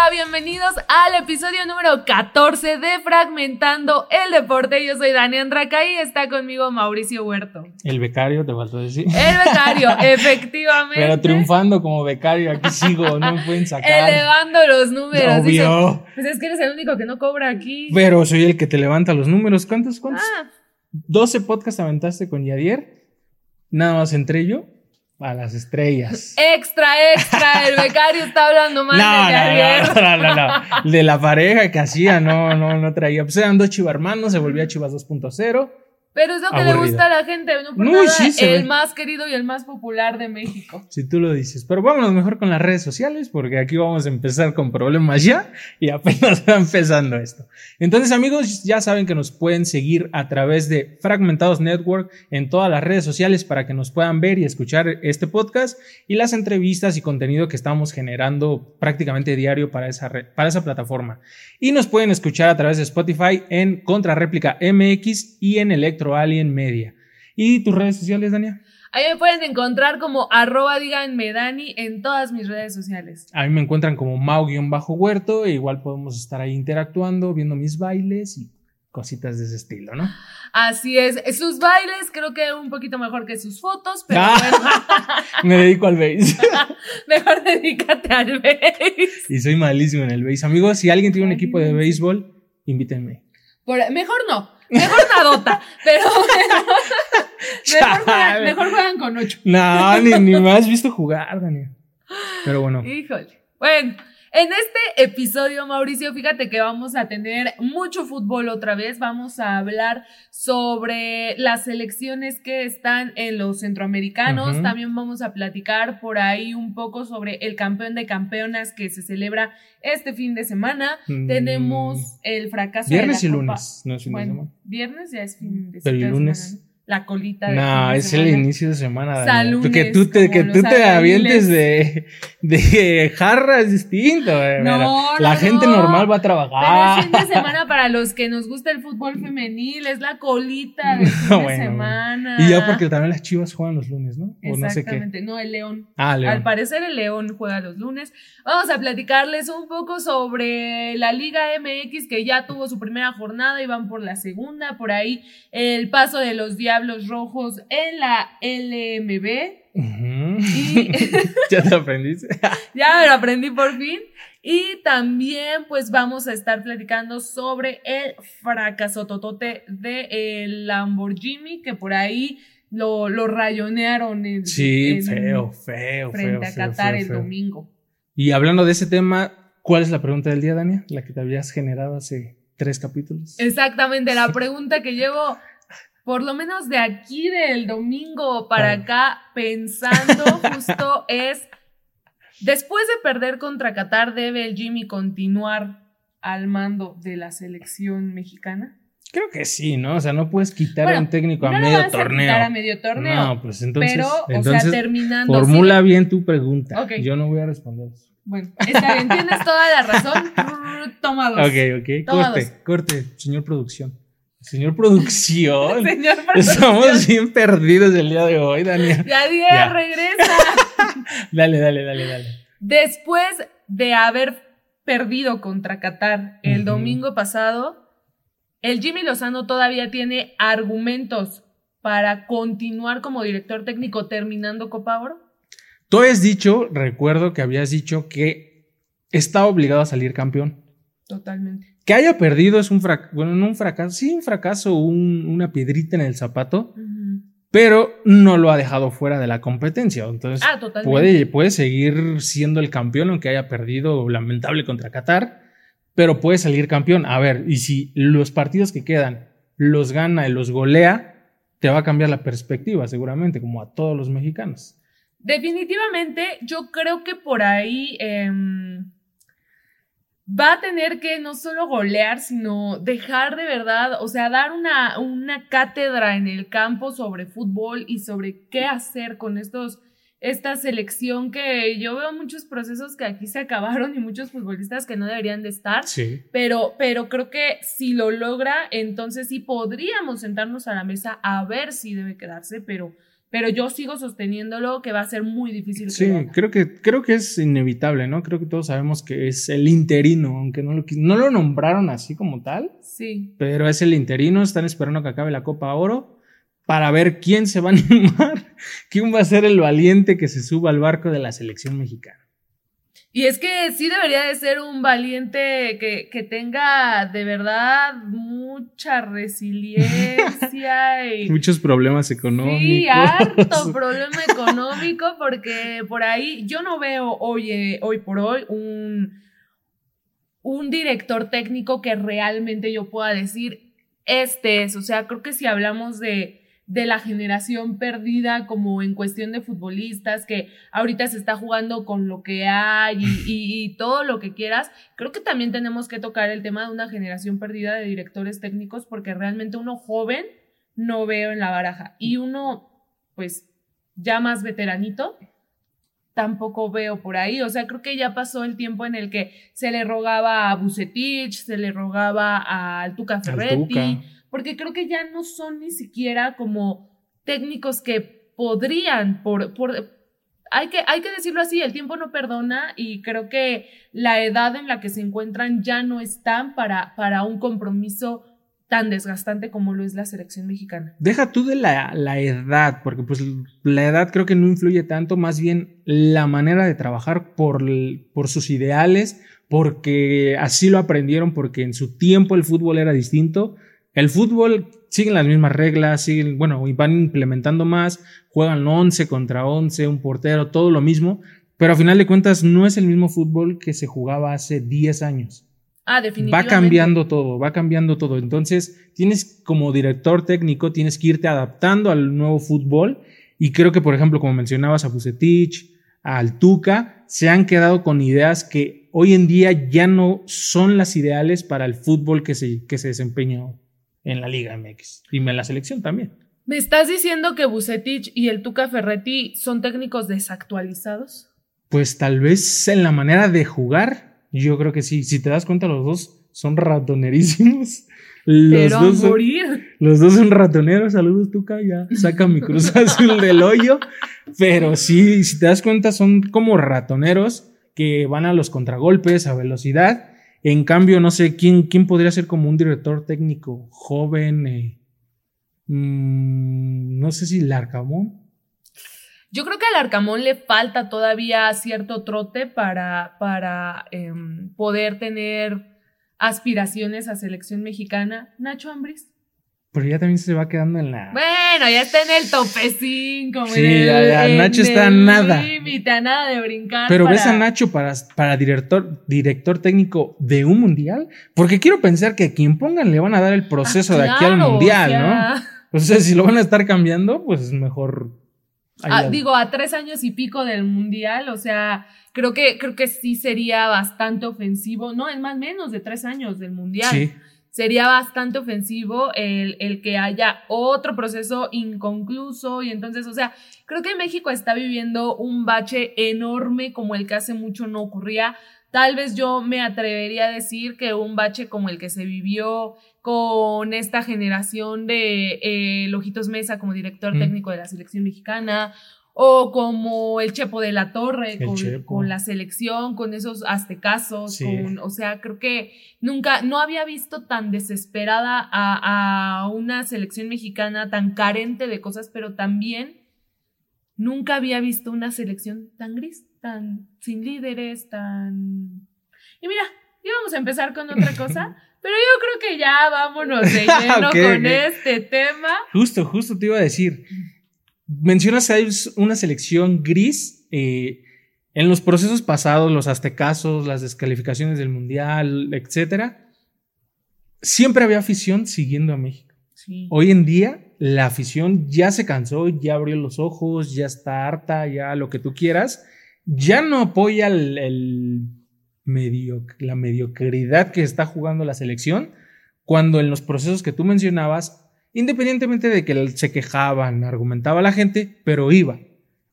Hola, bienvenidos al episodio número 14 de Fragmentando el Deporte. Yo soy Dani Andraca y está conmigo Mauricio Huerto. El becario, te faltó decir. El becario, efectivamente. Pero triunfando como becario, aquí sigo, no me pueden sacar. Elevando los números. Obvio. pues es que eres el único que no cobra aquí. Pero soy el que te levanta los números. ¿Cuántos? ¿Cuántos? Ah, 12 podcasts aventaste con Yadier. Nada más entre yo a las estrellas. extra, extra. El becario está hablando mal No, de no, ayer. no, no, no, no. De la pareja que hacía, no, no, no traía. Pues eran dos chivarmanos, se volvía Chivas 2.0. Pero es lo que le gusta a la gente, no por Uy, nada, sí, el ve. más querido y el más popular de México. Si tú lo dices. Pero vámonos mejor con las redes sociales, porque aquí vamos a empezar con problemas ya y apenas va empezando esto. Entonces, amigos, ya saben que nos pueden seguir a través de Fragmentados Network en todas las redes sociales para que nos puedan ver y escuchar este podcast y las entrevistas y contenido que estamos generando prácticamente diario para esa, red- para esa plataforma. Y nos pueden escuchar a través de Spotify en Contrarréplica MX y en Electro Alien Media. ¿Y tus redes sociales, Dania? Ahí me pueden encontrar como arroba díganme Dani en todas mis redes sociales. A mí me encuentran como Mau-Huerto, e igual podemos estar ahí interactuando, viendo mis bailes y cositas de ese estilo, ¿no? Así es, sus bailes creo que un poquito mejor que sus fotos, pero Ah. bueno, Me dedico al base. mejor dedícate al base. y soy malísimo en el base. Amigos, si alguien tiene un equipo de béisbol, invítenme. Por- mejor no, mejor nadota, pero bueno, mejor, juegan, mejor juegan con ocho. No, ni, ni me has visto jugar, Daniel. Pero bueno. Híjole. Bueno, en este episodio, Mauricio, fíjate que vamos a tener mucho fútbol otra vez. Vamos a hablar sobre las selecciones que están en los centroamericanos. También vamos a platicar por ahí un poco sobre el campeón de campeonas que se celebra este fin de semana. mm, Tenemos el fracaso Viernes de y la Copa- lunes, no es fin de semana. viernes ya es fin de Pero ¿y de lunes? ¿No? La colita de No, es el inicio de semana. Salunes, que tú te, que tú te avientes de, de jarra es distinto. güey. No, Mira, la no, gente no. normal va a Pero trabajar. fin de semana para los que nos gusta el fútbol femenil, es la colita de fin de Bueno, semana. Y ya porque también las chivas juegan los lunes, ¿no? O no sé qué. Exactamente, no, el León. Ah, Al León. parecer el León juega los lunes. Vamos a platicarles un poco sobre la Liga MX que ya tuvo su primera jornada y van por la segunda. Por ahí el paso de los Diablos Rojos en la LMB. Y- ya te aprendiste. Ya lo aprendí por fin. Y también, pues, vamos a estar platicando sobre el fracaso totote de el Lamborghini, que por ahí lo, lo rayonearon en, sí, en- feo, feo, frente feo. a Qatar feo, el domingo. Y hablando de ese tema, ¿cuál es la pregunta del día, Dania? La que te habías generado hace tres capítulos. Exactamente, la pregunta que llevo, por lo menos de aquí del domingo para acá, pensando justo es, después de perder contra Qatar, ¿debe el Jimmy continuar al mando de la selección mexicana? Creo que sí, ¿no? O sea, no puedes quitar Bueno, a un técnico a no medio vas torneo. quitar a medio torneo. No, pues entonces, pero, entonces o sea, terminando. formula bien tu pregunta. Yo no voy a responder eso. Bueno, está bien, tienes toda la razón. Toma dos. Ok, ok. Toma Corte, dos. corte, señor producción. Señor producción. Señor Estamos producción. bien perdidos el día de hoy, Daniel. Ya, Diego, Ya. regresa. Dale, dale, dale, dale. Después de haber perdido contra Qatar el domingo pasado, el Jimmy Lozano todavía tiene argumentos para continuar como director técnico terminando Copa Oro. Tú habías dicho, recuerdo que habías dicho que está obligado a salir campeón. Totalmente. Que haya perdido es un fracaso, bueno, no un fracaso, sí un fracaso, un- una piedrita en el zapato, pero no lo ha dejado fuera de la competencia. Entonces, Ah, puede, puede seguir siendo el campeón, aunque haya perdido lamentable contra Qatar, pero puede salir campeón. A ver, y si los partidos que quedan los gana y los golea, te va a cambiar la perspectiva, seguramente, como a todos los mexicanos. Definitivamente, yo creo que por ahí em, va a tener que no solo golear, sino dejar de verdad, o sea, dar una, una cátedra en el campo sobre fútbol y sobre qué hacer con estos, esta selección que yo veo muchos procesos que aquí se acabaron y muchos futbolistas que no deberían de estar. Sí. Pero, pero creo que si lo logra, entonces sí podríamos sentarnos a la mesa a ver si debe quedarse, pero pero yo sigo sosteniéndolo que va a ser muy difícil. Sí, creo que, creo que es inevitable, ¿no? Creo que todos sabemos que es el interino, aunque no lo, no lo nombraron así como tal. Sí. Pero es el interino, están esperando que acabe la Copa Oro para ver quién se va a animar, quién va a ser el valiente que se suba al barco de la selección mexicana. Y es que sí debería de ser un valiente que, que tenga de verdad mucha resiliencia y... Muchos problemas económicos. Sí, harto problema económico porque por ahí yo no veo hoy, eh, hoy por hoy un, un director técnico que realmente yo pueda decir, este es, o sea, creo que si hablamos de de la generación perdida como en cuestión de futbolistas, que ahorita se está jugando con lo que hay y, todo lo que quieras, creo que también tenemos que tocar el tema de una generación perdida de directores técnicos porque realmente uno joven no veo en la baraja y uno pues ya más veteranito tampoco veo por ahí. O sea, creo que ya pasó el tiempo en el que se le rogaba a Bucetich, se le rogaba a Tuca Ferretti porque creo que ya no son ni siquiera como técnicos que podrían, por, por hay que, hay que decirlo así, el tiempo no perdona y creo que la edad en la que se encuentran ya no están para, para un compromiso tan desgastante como lo es la selección mexicana. Deja tú de la, la, edad, porque pues la edad creo que no influye tanto, más bien la manera de trabajar por, por sus ideales, porque así lo aprendieron, porque en su tiempo el fútbol era distinto el fútbol siguen las mismas reglas, siguen, bueno, van implementando más, juegan 11 contra 11, un portero, todo lo mismo, pero a final de cuentas no es el mismo fútbol que se jugaba hace 10 años. Ah, definitivamente. Va cambiando todo, va cambiando todo. Entonces, tienes como director técnico, tienes que irte adaptando al nuevo fútbol. Y creo que, por ejemplo, como mencionabas a Bucetich, a Altuca, se han quedado con ideas que hoy en día ya no son las ideales para el fútbol que se, que se desempeña hoy en la Liga MX. Y en la selección también. ¿Me estás diciendo que Bucetich y el Tuca Ferretti son técnicos desactualizados? Pues tal vez en la manera de jugar, yo creo que sí. Si te das cuenta, los dos son ratonerísimos. Los Pero dos a morir. los dos son ratoneros. Saludos, Tuca, ya saca mi cruz azul del hoyo. Pero sí, si te das cuenta, son como ratoneros que van a los contragolpes a velocidad en cambio, no sé quién, quién podría ser como un director técnico joven. Eh, mm, no sé si Larcamón. Yo creo que al Arcamón le falta todavía cierto trote para, para em, poder tener aspiraciones a selección mexicana. Nacho Ambris. Pero ya también se va quedando en la. Bueno, ya está en el tope 5. Sí, Nacho está a nada. Límite, a nada de brincar. Pero ves a Nacho para, para director, director técnico de un mundial. Porque quiero pensar que a quien pongan le van a dar el proceso de aquí al mundial, ¿no? O sea, si lo van a estar cambiando, pues es mejor. Ah, digo, a tres años y pico del mundial, o sea, creo que, creo que sí sería bastante ofensivo. No, es más menos de tres años del mundial. Sí sería bastante ofensivo el, el, que haya otro proceso inconcluso y entonces, o sea, creo que México está viviendo un bache enorme como el que hace mucho no ocurría. Tal vez yo me atrevería a decir que un bache como el que se vivió con esta generación de eh, Lojitos Mesa como director técnico de la selección mexicana o como el Chepo de la Torre con, la selección, con esos aztecazos, con, o sea, creo que nunca, no había visto tan desesperada a, una selección mexicana tan carente de cosas, pero también nunca había visto una selección tan gris, tan sin líderes, tan... Y mira, íbamos a empezar con otra cosa. Pero yo creo que ya vámonos de lleno con este tema. Justo, justo te iba a decir mencionas que hay una selección gris. Eh, en los procesos pasados, los aztecazos, las descalificaciones del mundial, etcétera, siempre había afición siguiendo a México. Hoy en día, la afición ya se cansó, ya abrió los ojos, ya está harta, ya lo que tú quieras. Ya no apoya el, medio, la mediocridad que está jugando la selección, cuando en los procesos que tú mencionabas Independientemente de que se quejaban, argumentaba la gente, pero iba.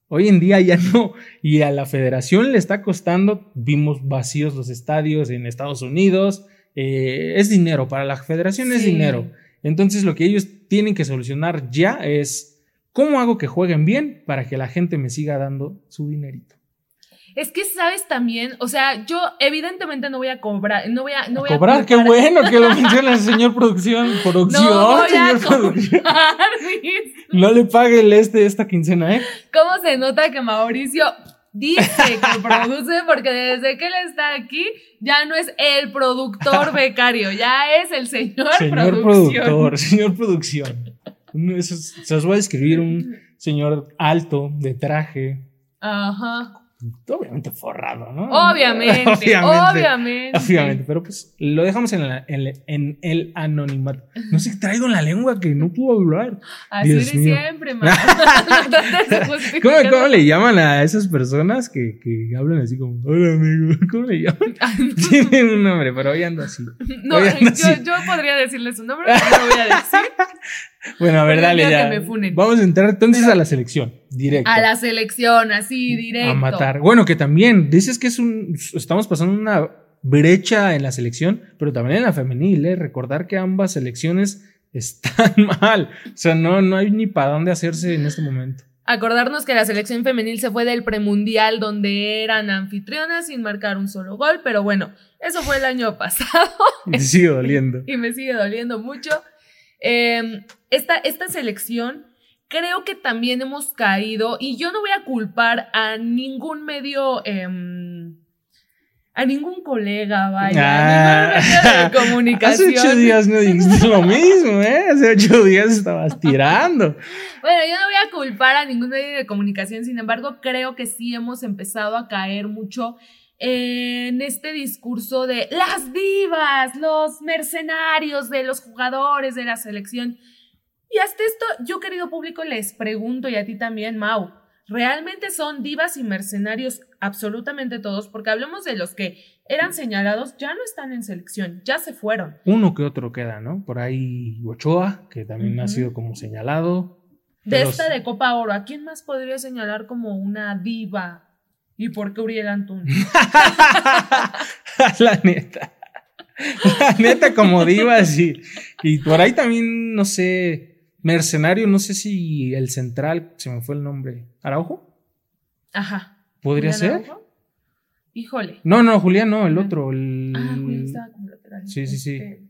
Hoy en día ya no, y a la federación le está costando, vimos vacíos los estadios en Estados Unidos, eh, es dinero, para la federación es dinero. Entonces lo que ellos tienen que solucionar ya es ¿Cómo hago que jueguen bien para que la gente me siga dando su dinerito? Es que sabes también, o sea, yo evidentemente no voy a cobrar, no voy a, no voy a cobrar, qué bueno que lo menciona el señor producción, producción, no voy señor a producción. No le pague el este esta quincena, ¿eh? ¿Cómo se nota que Mauricio dice que produce? Porque desde que él está aquí, ya no es el productor becario, ya es el señor, Señor producción. productor, señor producción. Se los voy a describir un señor alto, de traje, Ajá. Obviamente forrado, ¿no? Obviamente, obviamente. Obviamente, pero pues lo dejamos en, la- en, en el anonimato. No sé qué traigo en la lengua que no puedo hablar. Así Dios de mío. siempre, man. ¿Cómo, cómo le llaman a esas personas que, que hablan así como, hola amigo? ¿Cómo le llaman? Tienen un nombre, pero hoy ando así. No, yo, así. yo podría decirle su nombre, pero no lo voy a decir. Bueno, a ver, Porque dale ya. que me funen. Vamos a entrar entonces a la selección, directo. A la selección, así, directo. A matar. Bueno, que también dices que es un. Estamos pasando una brecha en la selección, pero también en la femenil, ¿eh? Recordar que ambas selecciones están mal. O sea, no, no hay ni para dónde hacerse en este momento. Acordarnos que la selección femenil se fue del premundial donde eran anfitrionas sin marcar un solo gol, pero bueno, eso fue el año pasado Y sigue doliendo. y me sigue doliendo mucho. Eh, esta, esta selección creo que también hemos caído y yo no voy a culpar a ningún medio, em, a ningún colega, vaya, Ah. a ningún medio de comunicación. Hace ocho días no dijiste lo mismo, ¿eh? Hace ocho días estabas tirando. Bueno, yo no voy a culpar a ningún medio de comunicación, sin embargo, creo que sí hemos empezado a caer mucho en este discurso de las divas, los mercenarios de los jugadores de la selección. Y hasta esto, yo querido público, les pregunto y a ti también, Mau, ¿realmente son divas y mercenarios absolutamente todos? Porque hablemos de los que eran señalados, ya no están en selección, ya se fueron. Uno que otro queda, ¿no? Por ahí Ochoa, que también ha Ujú. sido como señalado. De Pero esta de Copa Oro, ¿a quién más podría señalar como una diva? ¿Y por qué Uriel Antún? la neta. La neta, como divas y, y por ahí también, no sé, Mercenario, no sé si el central, se me fue el nombre, ¿Araujo? Ajá. ¿Podría ¿Julián ser? Araujo? Híjole. No, no, Julián no, el otro, el, Ah, Julián estaba como lateral. Sí, sí, sí. Este,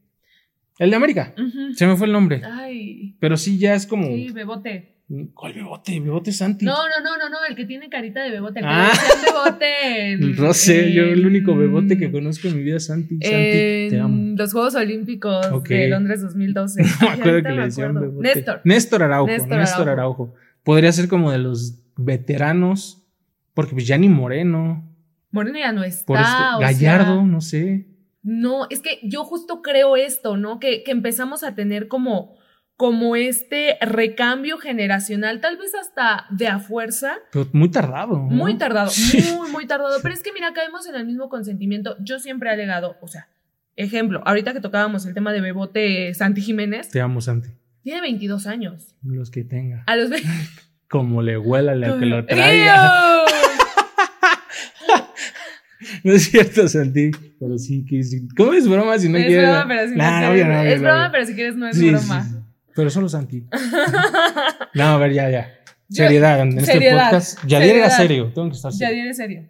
el de América. Se me fue el nombre, Ay, pero sí ya es como... sí, Bebote. ¿Cuál Bebote? Bebote Santi. No, no, no, no, no, el que tiene carita de Bebote. El que Ah. Bebote. en- No sé, yo el único Bebote que conozco en mi vida es Santi. Santi, te amo. los Juegos Olímpicos de Londres 2012. No me acuerdo que le decían. Bebote. Néstor. Néstor Araujo. Néstor Néstor, Araujo. Podría ser como de los veteranos, porque pues ya ni Moreno, Moreno ya no está. por este, Gallardo, sea, no sé. No, es que yo justo creo esto, ¿no? Que, que empezamos a tener como, como este recambio generacional, tal vez hasta de a fuerza, Pero muy tardado. ¿no? muy tardado, Sí. muy, muy tardado. Pero es que mira, caemos en el mismo consentimiento. Yo siempre he alegado, o sea, ejemplo, ahorita que tocábamos el tema de Bebote Santi Jiménez, Te amo, Santi. tiene 22 años. Los que tenga. A los 20. Como le huela la que lo traiga. No es cierto, Santi. Pero sí que sí. ¿Cómo es broma si no es quieres? broma, pero si no Nah, es broma, pero si quieres no es sí, broma. sí. Pero solo Santi. No, a ver, ya, ya. Yo- Seriedad en este podcast. Yadier era serio. Tengo que estar serio. diré serio.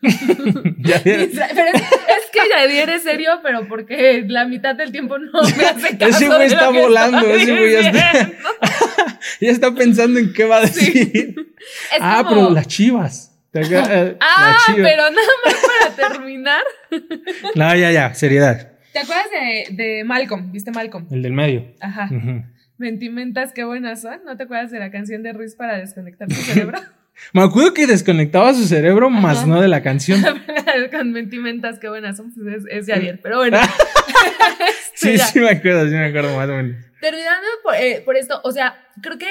Yadier- Pero es, es que Yadier es serio, pero porque la mitad del tiempo no me hace caso. Ese güey está volando, ese güey ya está-. Ya está pensando en qué va a decir. Es ah, como- pero las chivas. Eh, Ah, las chivas. pero nada más para terminar. No, ya, ya, seriedad. ¿Te acuerdas de, de Malcolm? ¿Viste Malcolm? El del medio. Ajá. Ujú. Mentimentas, qué buenas son. ¿No te acuerdas de la canción de Ruiz para desconectar tu cerebro? Me acuerdo que desconectaba su cerebro, más no de la canción. Con mentimentas, qué buenas son. Pues es, es Yadier, pero bueno. Sí, sí me acuerdo, sí me acuerdo más o menos. Terminando por, eh, por esto, o sea, creo que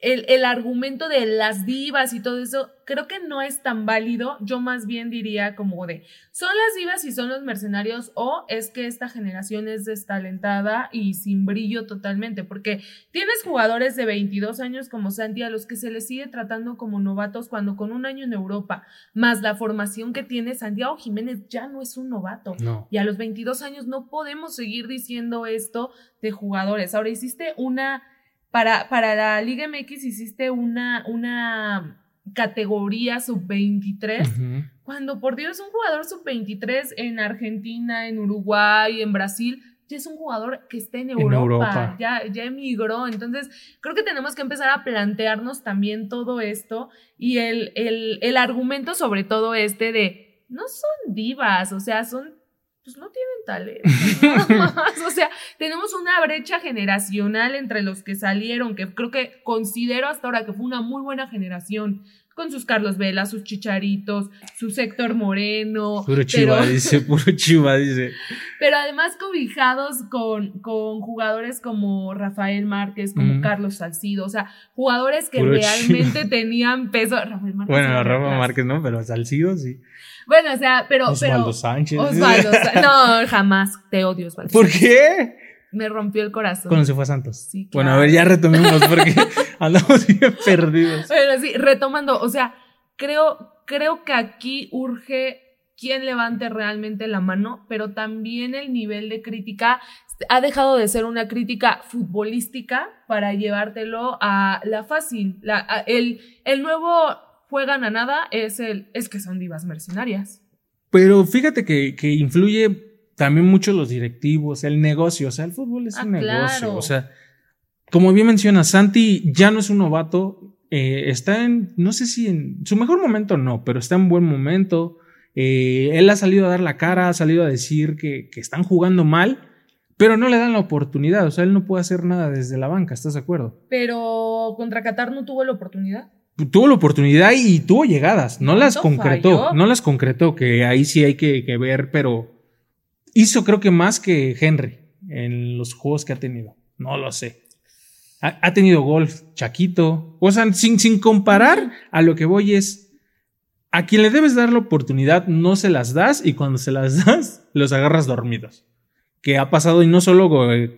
el, el argumento de las divas y todo eso, creo que no es tan válido. Yo más bien diría como de, ¿son las divas y son los mercenarios o es que esta generación es destalentada y sin brillo totalmente? Porque tienes jugadores de 22 años como Santi a los que se les sigue tratando como novatos cuando con un año en Europa, más la formación que tiene Santiago Jiménez ya no es un novato. No. Y a los 22 años no podemos seguir diciendo esto de jugadores. Ahora hiciste una para, para la Liga MX hiciste una, una categoría sub-23, cuando por Dios un jugador sub-23 en Argentina, en Uruguay, en Brasil, ya es un jugador que está en Europa, Ya, ya emigró. Entonces, creo que tenemos que empezar a plantearnos también todo esto y el, el, el argumento sobre todo este de, no son divas, o sea, son pues no tienen talento. o sea, tenemos una brecha generacional entre los que salieron, que creo que considero hasta ahora que fue una muy buena generación, con sus Carlos Vela, sus Chicharitos, su Héctor Moreno. Puro chiva, dice, puro chiva, dice. Pero además cobijados con, con jugadores como Rafael Márquez, como Carlos Salcido, o sea, jugadores que realmente tenían peso. Rafael Márquez. Bueno, Rafael Márquez no, pero Salcido sí. Bueno, o sea, pero. Osvaldo Sánchez. Osvaldo Sánchez. No, jamás te odio, Osvaldo. ¿Por qué? Me rompió el corazón. Cuando se fue a Santos. Sí, Bueno, a ver, ya retomemos porque andamos bien perdidos. Bueno, sí, retomando, o sea, creo, creo que aquí urge quien levante realmente la mano, pero también el nivel de crítica ha dejado de ser una crítica futbolística para llevártelo a la fácil. La, el, el nuevo juegan a nada es el, es que son divas mercenarias. Pero fíjate que, que influye también mucho los directivos, el negocio, o sea, el fútbol es ah, un negocio, o sea, como bien menciona, Santi ya no es un novato, eh, está en, no sé si en su mejor momento no, pero está en buen momento. Eh, él ha salido a dar la cara, ha salido a decir que, que, están jugando mal, pero no le dan la oportunidad, o sea, él no puede hacer nada desde la banca, ¿estás de acuerdo? Pero contra Qatar no tuvo la oportunidad tuvo la oportunidad y tuvo llegadas, no las concretó, no las concretó, que ahí sí hay que, ver, pero hizo creo que más que Henry en los juegos que ha tenido, no lo sé. Ha, tenido golf, Chaquito, o sea, sin, sin comparar, a lo que voy es, a quien le debes dar la oportunidad no se las das y cuando se las das, los agarras dormidos. Que ha pasado y no solo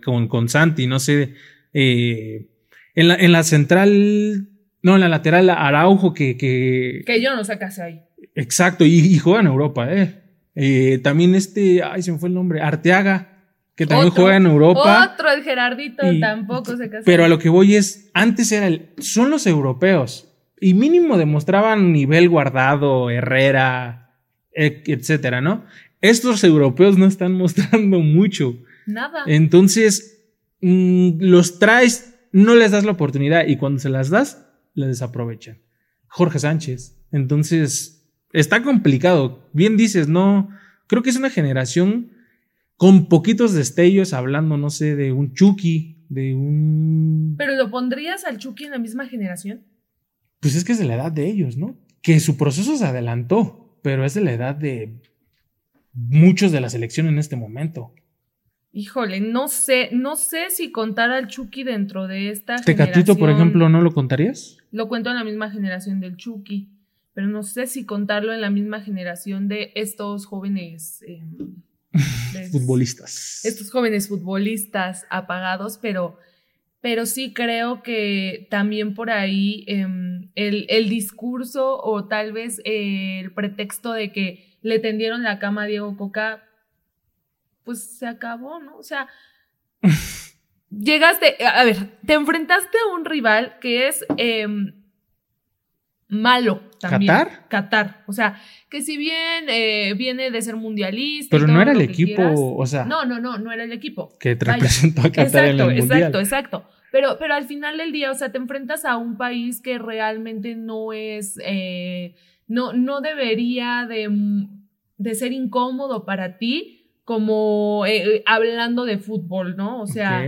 con, con, Santi, no sé, eh, en, la, en la central no, en la lateral Araujo que... Que, que yo no sé qué hace ahí. Exacto, y, juega en Europa, ¿eh? ¿eh? También este, ay, se me fue el nombre, Arteaga, que también juega en Europa. Otro, el Gerardito, tampoco se casó. Pero a lo que voy es, antes era el, son los europeos, y mínimo demostraban nivel guardado, Herrera, e, etcétera, ¿no? Estos europeos no están mostrando mucho. Nada. Entonces, mm, los traes, no les das la oportunidad, y cuando se las das, la desaprovechan. Jorge Sánchez. Entonces, está complicado. Bien dices, no. Creo que es una generación con poquitos destellos, hablando, no sé, de un Chucky, de un. ¿Pero lo pondrías al Chucky en la misma generación? Pues es que es de la edad de ellos, ¿no? Que su proceso se adelantó, pero es de la edad de muchos de la selección en este momento. Híjole, no sé, no sé si contar al Chucky dentro de esta ¿Tecatito, por ejemplo, no lo contarías? Lo cuento en la misma generación del Chucky, pero no sé si contarlo en la misma generación de estos jóvenes em, futbolistas. Estos jóvenes futbolistas apagados, pero, pero sí creo que también por ahí em, el, el, discurso o tal vez el pretexto de que le tendieron la cama a Diego Coca pues se acabó, ¿no? O sea, llegaste, a ver, te enfrentaste a un rival que es em, malo también. ¿Qatar? Qatar. O sea, que si bien eh, viene de ser mundialista. Pero no era el equipo, o sea. No, no, no, no era el equipo. Que te representó a Qatar en el mundial. Exacto, exacto. Pero, pero al final del día, o sea, te enfrentas a un país que realmente no es, eh, no, no debería de, de ser incómodo para ti como eh, hablando de fútbol, ¿no? O sea,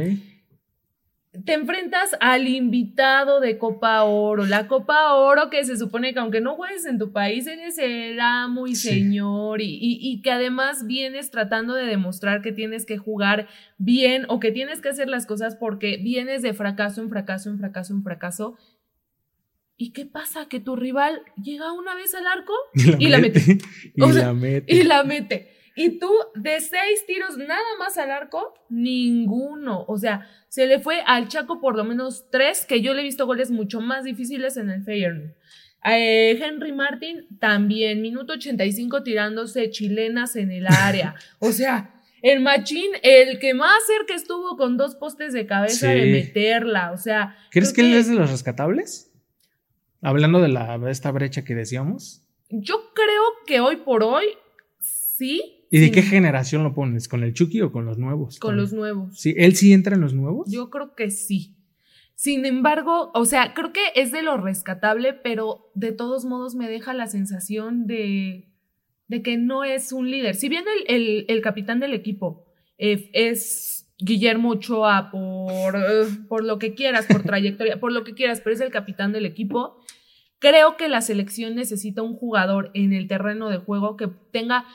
te enfrentas al invitado de Copa Oro, la Copa Oro que se supone que aunque no juegues en tu país, eres el amo y señor y, y, que además vienes tratando de demostrar que tienes que jugar bien o que tienes que hacer las cosas porque vienes de fracaso en fracaso en fracaso en fracaso. ¿Y qué pasa? Que tu rival llega una vez al arco y la, mete. Y la mete. Y la mete. Y tú, de seis tiros nada más al arco, ninguno. O sea, se le fue al Chaco por lo menos tres, que yo le he visto goles mucho más difíciles en el Feyenoord. Eh, Henry Martin también, minuto 85 tirándose chilenas en el área. O sea, el machín, el que más cerca estuvo con dos postes de cabeza de meterla. O sea. ¿Crees que creo él es de los rescatables? Hablando de, la, de esta brecha que decíamos. Yo creo que hoy por hoy sí. ¿Y de qué generación lo pones? ¿Con el Chucky o con los nuevos? Con los nuevos. Sí, ¿él sí entra en los nuevos? Yo creo que sí. Sin embargo, o sea, creo que es de lo rescatable, pero de todos modos me deja la sensación de, de que no es un líder. Si bien el, el- el capitán del equipo eh, es Guillermo Ochoa por, eh, por lo que quieras, por trayectoria, por lo que quieras, pero es el capitán del equipo, creo que la selección necesita un jugador en el terreno de juego que tenga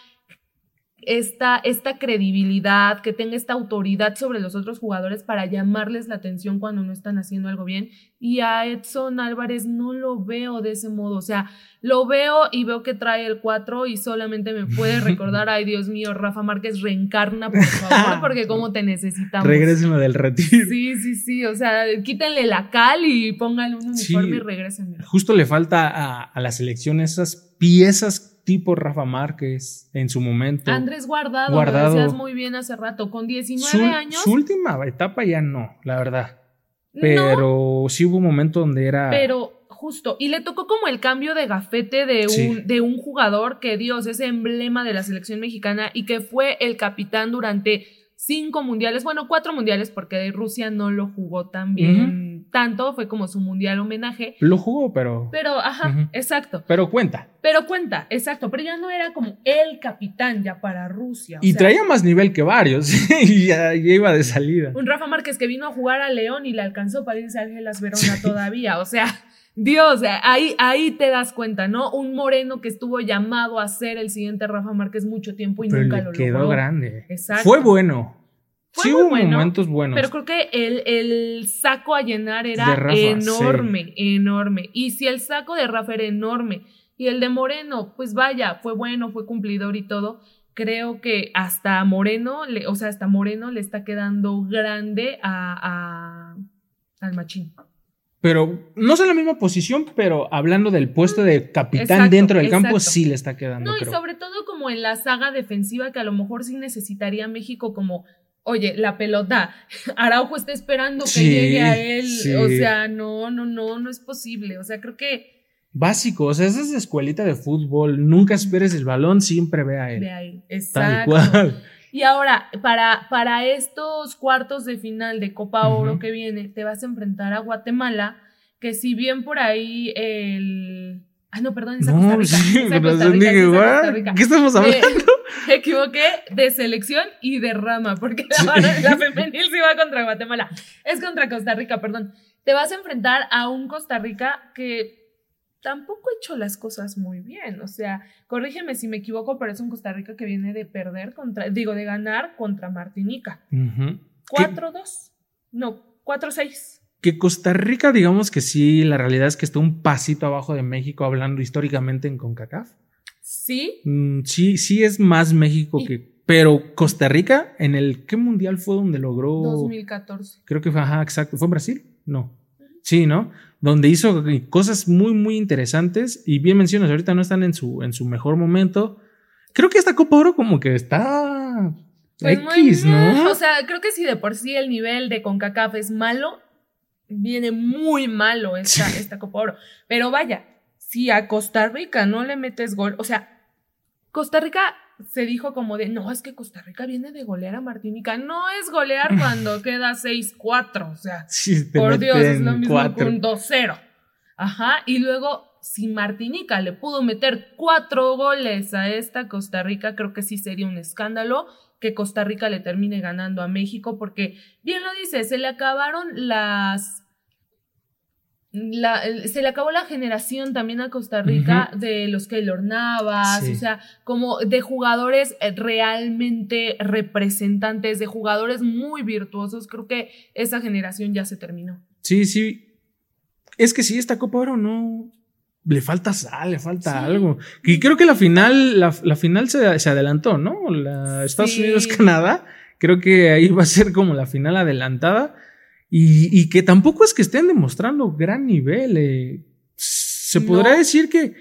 esta, esta credibilidad, que tenga esta autoridad sobre los otros jugadores para llamarles la atención cuando no están haciendo algo bien. Y a Edson Álvarez no lo veo de ese modo. O sea, lo veo y veo que trae el 4 y solamente me puede recordar, ay Dios mío, Rafa Márquez, reencarna, por favor, porque cómo te necesitamos. Regrésenlo del retiro. Sí, sí, sí. O sea, quítenle la cal y pónganle un uniforme Sí. y regrésenme. Justo le falta a, a la selección esas piezas tipo Rafa Márquez en su momento. Andrés Guardado, Guardado. lo decías muy bien hace rato, con 19 su, años. su última etapa ya no, la verdad. no, Pero sí hubo un momento donde era. Pero justo, y le tocó como el cambio de gafete de un, Sí. de un jugador que, Dios, es emblema de la selección mexicana y que fue el capitán durante cinco mundiales, bueno, cuatro mundiales, porque Rusia no lo jugó tan bien, tanto, fue como su mundial homenaje. Lo jugó, pero. Pero, ajá, exacto. Pero cuenta. Pero cuenta, exacto, pero ya no era como el capitán ya para Rusia. o Y sea, traía más nivel que varios. y ya, ya iba de salida. Un Rafa Márquez que vino a jugar a León y le alcanzó para irse a Ángelas Verona todavía. O sea, Dios, ahí, ahí te das cuenta, ¿no? Un moreno que estuvo llamado a ser el siguiente Rafa Márquez mucho tiempo y pero nunca le lo quedó logró. grande. Exacto. Fue bueno. Fue sí hubo bueno, momentos buenos. Pero creo que el, el saco a llenar era Rafa, enorme, enorme. Y si el saco de Rafa era enorme y el de Moreno, pues vaya, fue bueno, fue cumplidor y todo. Creo que hasta Moreno, le- o sea, hasta Moreno le está quedando grande a, a- al machín. Pero no es en la misma posición, pero hablando del puesto de capitán Exacto, dentro del campo, sí le está quedando, No, y sobre todo como en la saga defensiva que a lo mejor sí necesitaría México como, oye, la pelota, Araujo está esperando que Sí, llegue a él, sí. o sea, no, no, no, no es posible, o sea, creo que Básico, o sea, esa es escuelita de fútbol. Nunca esperes el balón, siempre ve a él. de ahí, Tal exacto. cual. Y ahora, para, para estos cuartos de final de Copa Oro que viene, te vas a enfrentar a Guatemala, que si bien por ahí el... Ah, no, perdón, esa Costa. ¿qué estamos hablando? me equivoqué de selección y de rama, porque la, la femenil sí va contra Guatemala. Es contra Costa Rica, perdón. Te vas a enfrentar a un Costa Rica que tampoco ha hecho las cosas muy bien. O sea, corrígeme si me equivoco, pero es un Costa Rica que viene de perder contra, digo, de ganar contra Martinica. Ujú. Que- 4-2. No, 4-6. que Costa Rica, digamos que sí, la realidad es que está un pasito abajo de México hablando históricamente en CONCACAF. Sí, Mm, sí, sí es más México Y- que. Pero Costa Rica, en el. ¿Qué mundial fue donde logró? 2014. Creo que fue, ajá, exacto. ¿Fue en Brasil? No. Sí, ¿no? Donde hizo cosas muy, muy interesantes. Y bien mencionas, ahorita no están en su, en su mejor momento. Creo que esta Copa Oro como que está. Pues X, muy- ¿no? O sea, creo que si de por sí el nivel de CONCACAF es malo, viene muy malo esta, esta Copa Oro. Pero vaya, si a Costa Rica no le metes gol, o sea, Costa Rica se dijo como de, no, es que Costa Rica viene de golear a Martinica. No es golear cuando queda 6-4, o sea, Sí, por Dios, es lo mismo cuatro. que un 2-0. Ajá, y luego, si Martinica le pudo meter cuatro goles a esta Costa Rica, creo que sí sería un escándalo que Costa Rica le termine ganando a México, porque, bien lo dice, se le acabaron las... la- se le acabó la generación también a Costa Rica de los Keylor Navas, Sí. o sea, como de jugadores eh, realmente representantes, de jugadores muy virtuosos. Creo que esa generación ya se terminó. Sí, sí. Es que sí, esta Copa Oro no. Le falta sal, le falta Sí. algo. Y creo que la final, la, la final se, se adelantó, ¿no? La Estados Sí. Unidos, Canadá. Creo que ahí va a ser como la final adelantada. Y, y que tampoco es que estén demostrando gran nivel. eh. Se No. podrá decir que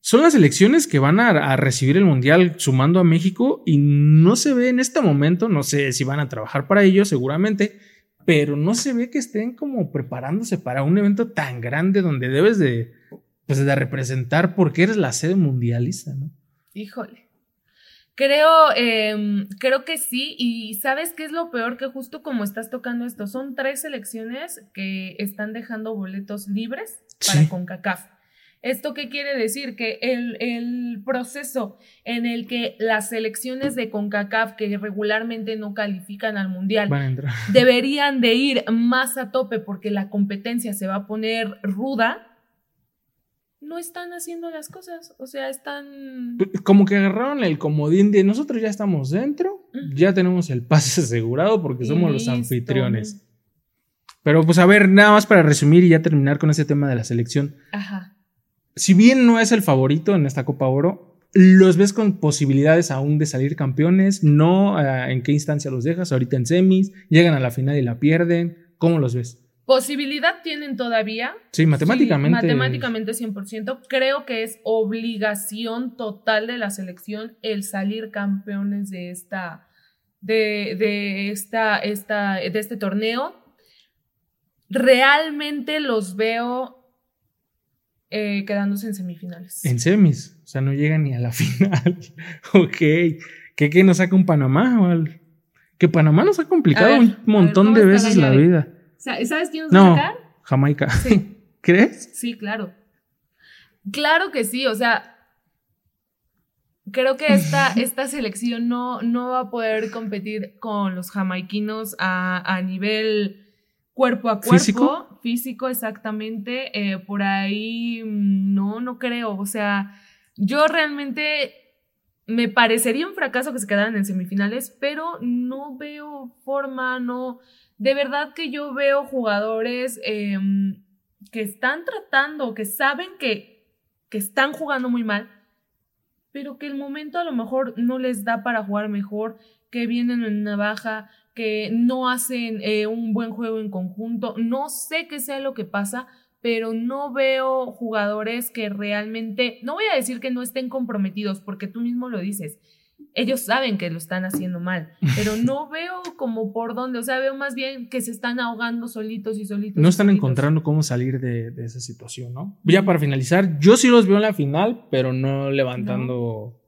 son las elecciones que van a, a, recibir el Mundial sumando a México y no se ve en este momento, no sé si van a trabajar para ello seguramente, pero no se ve que estén como preparándose para un evento tan grande donde debes de, pues, de representar porque eres la sede mundialista, ¿no? Híjole. Creo, eh, creo que sí, y sabes qué es lo peor que justo como estás tocando esto, son tres selecciones que están dejando boletos libres para Sí. CONCACAF. ¿Esto qué quiere decir? Que el, el proceso en el que las selecciones de CONCACAF que regularmente no califican al Mundial deberían de ir más a tope porque la competencia se va a poner ruda, no están haciendo las cosas. O sea, están... Como que agarraron el comodín de nosotros ya estamos dentro, ya tenemos el pase asegurado porque somos los anfitriones. Pero pues a ver, nada más para resumir y ya terminar con ese tema de la selección. Ajá. Si bien no es el favorito en esta Copa Oro, ¿los ves con posibilidades aún de salir campeones? ¿No? Eh, ¿En qué instancia los dejas? ¿Ahorita en semis? ¿Llegan a la final y la pierden? ¿Cómo los ves? Posibilidad tienen todavía. Sí, matemáticamente. Sí, matemáticamente 100%. Creo que es obligación total de la selección el salir campeones de esta, de, de esta, esta, de este torneo. Realmente los veo eh, quedándose en semifinales. En semis. O sea, no llegan ni a la final. ok. ¿Qué, qué nos saca un Panamá? Que Panamá nos ha complicado ver, un ver, montón ¿cómo de la veces la llave? vida. Sa- ¿Sabes quién nos va No, a sacar? Jamaica. Sí. ¿Crees? Sí, claro. Claro que sí, o sea, creo que esta, esta selección no, no va a poder competir con los jamaiquinos a, a nivel cuerpo a cuerpo. ¿Físico? Físico, exactamente. Eh, por ahí mm, no, no creo. O sea, yo realmente me parecería un fracaso que se quedaran en semifinales, pero no veo forma, no. De verdad que yo veo jugadores em, que están tratando, que saben que, que están jugando muy mal, pero que el momento a lo mejor no les da para jugar mejor, que vienen en una baja, que no hacen eh, un buen juego en conjunto. No sé qué sea lo que pasa, pero no veo jugadores que realmente, no voy a decir que no estén comprometidos, porque tú mismo lo dices. Ellos saben que lo están haciendo mal, pero no veo como por dónde, o sea, veo más bien que se están ahogando solitos y solitos. No están solitos. encontrando cómo salir de, de esa situación, ¿no? Ya para finalizar, yo sí los veo en la final, pero no levantando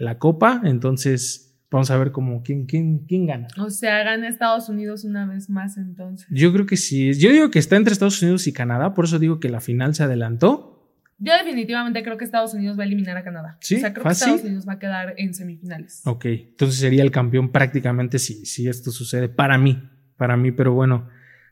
la copa. Entonces, vamos a ver cómo quién, quién, quién gana. O sea, gana Estados Unidos una vez más entonces. Yo creo que sí. Yo digo que está entre Estados Unidos y Canadá, por eso digo que la final se adelantó. Yo definitivamente creo que Estados Unidos va a eliminar a Canadá. ¿Sí? O sea, creo ¿Fácil? que Estados Unidos va a quedar en semifinales. Ok, entonces sería el campeón prácticamente si, si esto sucede para mí, para mí, pero bueno.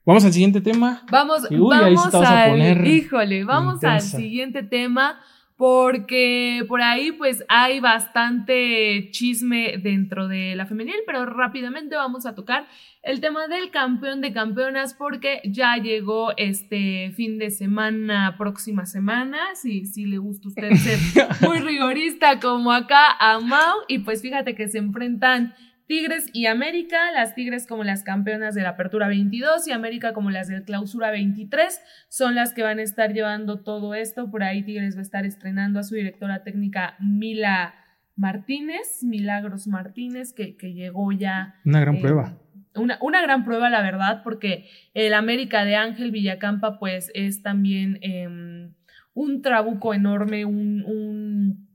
Vamos al siguiente tema. Vamos, uy, vamos a poner híjole, vamos intensa. al siguiente tema porque por ahí pues hay bastante chisme dentro de la femenil, pero rápidamente vamos a tocar el tema del campeón de campeonas porque ya llegó este fin de semana, próxima semana, si, si le gusta a usted ser muy rigorista como acá a Mau y pues fíjate que se enfrentan Tigres y América, las Tigres como las campeonas de la Apertura 22 y América como las del Clausura 23 son las que van a estar llevando todo esto. Por ahí Tigres va a estar estrenando a su directora técnica Mila Martínez, Milagros Martínez, que, que llegó ya. Una gran eh, prueba. Una, una gran prueba, la verdad, porque el América de Ángel Villacampa, pues es también eh, un trabuco enorme, un, un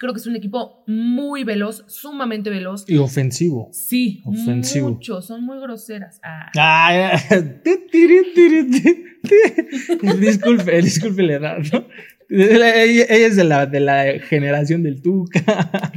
creo que es un equipo muy veloz, sumamente veloz. Y ofensivo. Sí, Ofensivo. mucho, son muy groseras. Ah. Ah, disculpe, disculpe la edad, ¿no? Ella, ella es de la, de la generación del Tuca,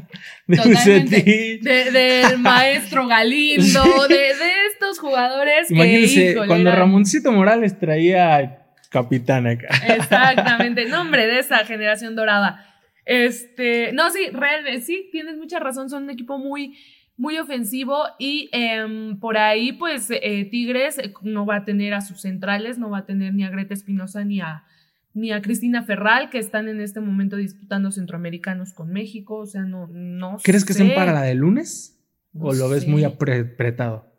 de. Bucetich. De- del maestro Galindo, de, de estos jugadores que, Imagínense, híjole, cuando eran- Ramoncito Morales traía capitán acá. Exactamente, nombre de esa generación dorada. Este, no, sí, realmente, sí, tienes mucha razón, son un equipo muy, muy ofensivo y em, por ahí, pues, eh, Tigres eh, no va a tener a sus centrales, no va a tener ni a Greta Espinosa ni a, ni a Cristina Ferral, que están en este momento disputando centroamericanos con México, o sea, no, no ¿Crees que estén para la de lunes? No ¿O lo ves sé. muy apre- apretado?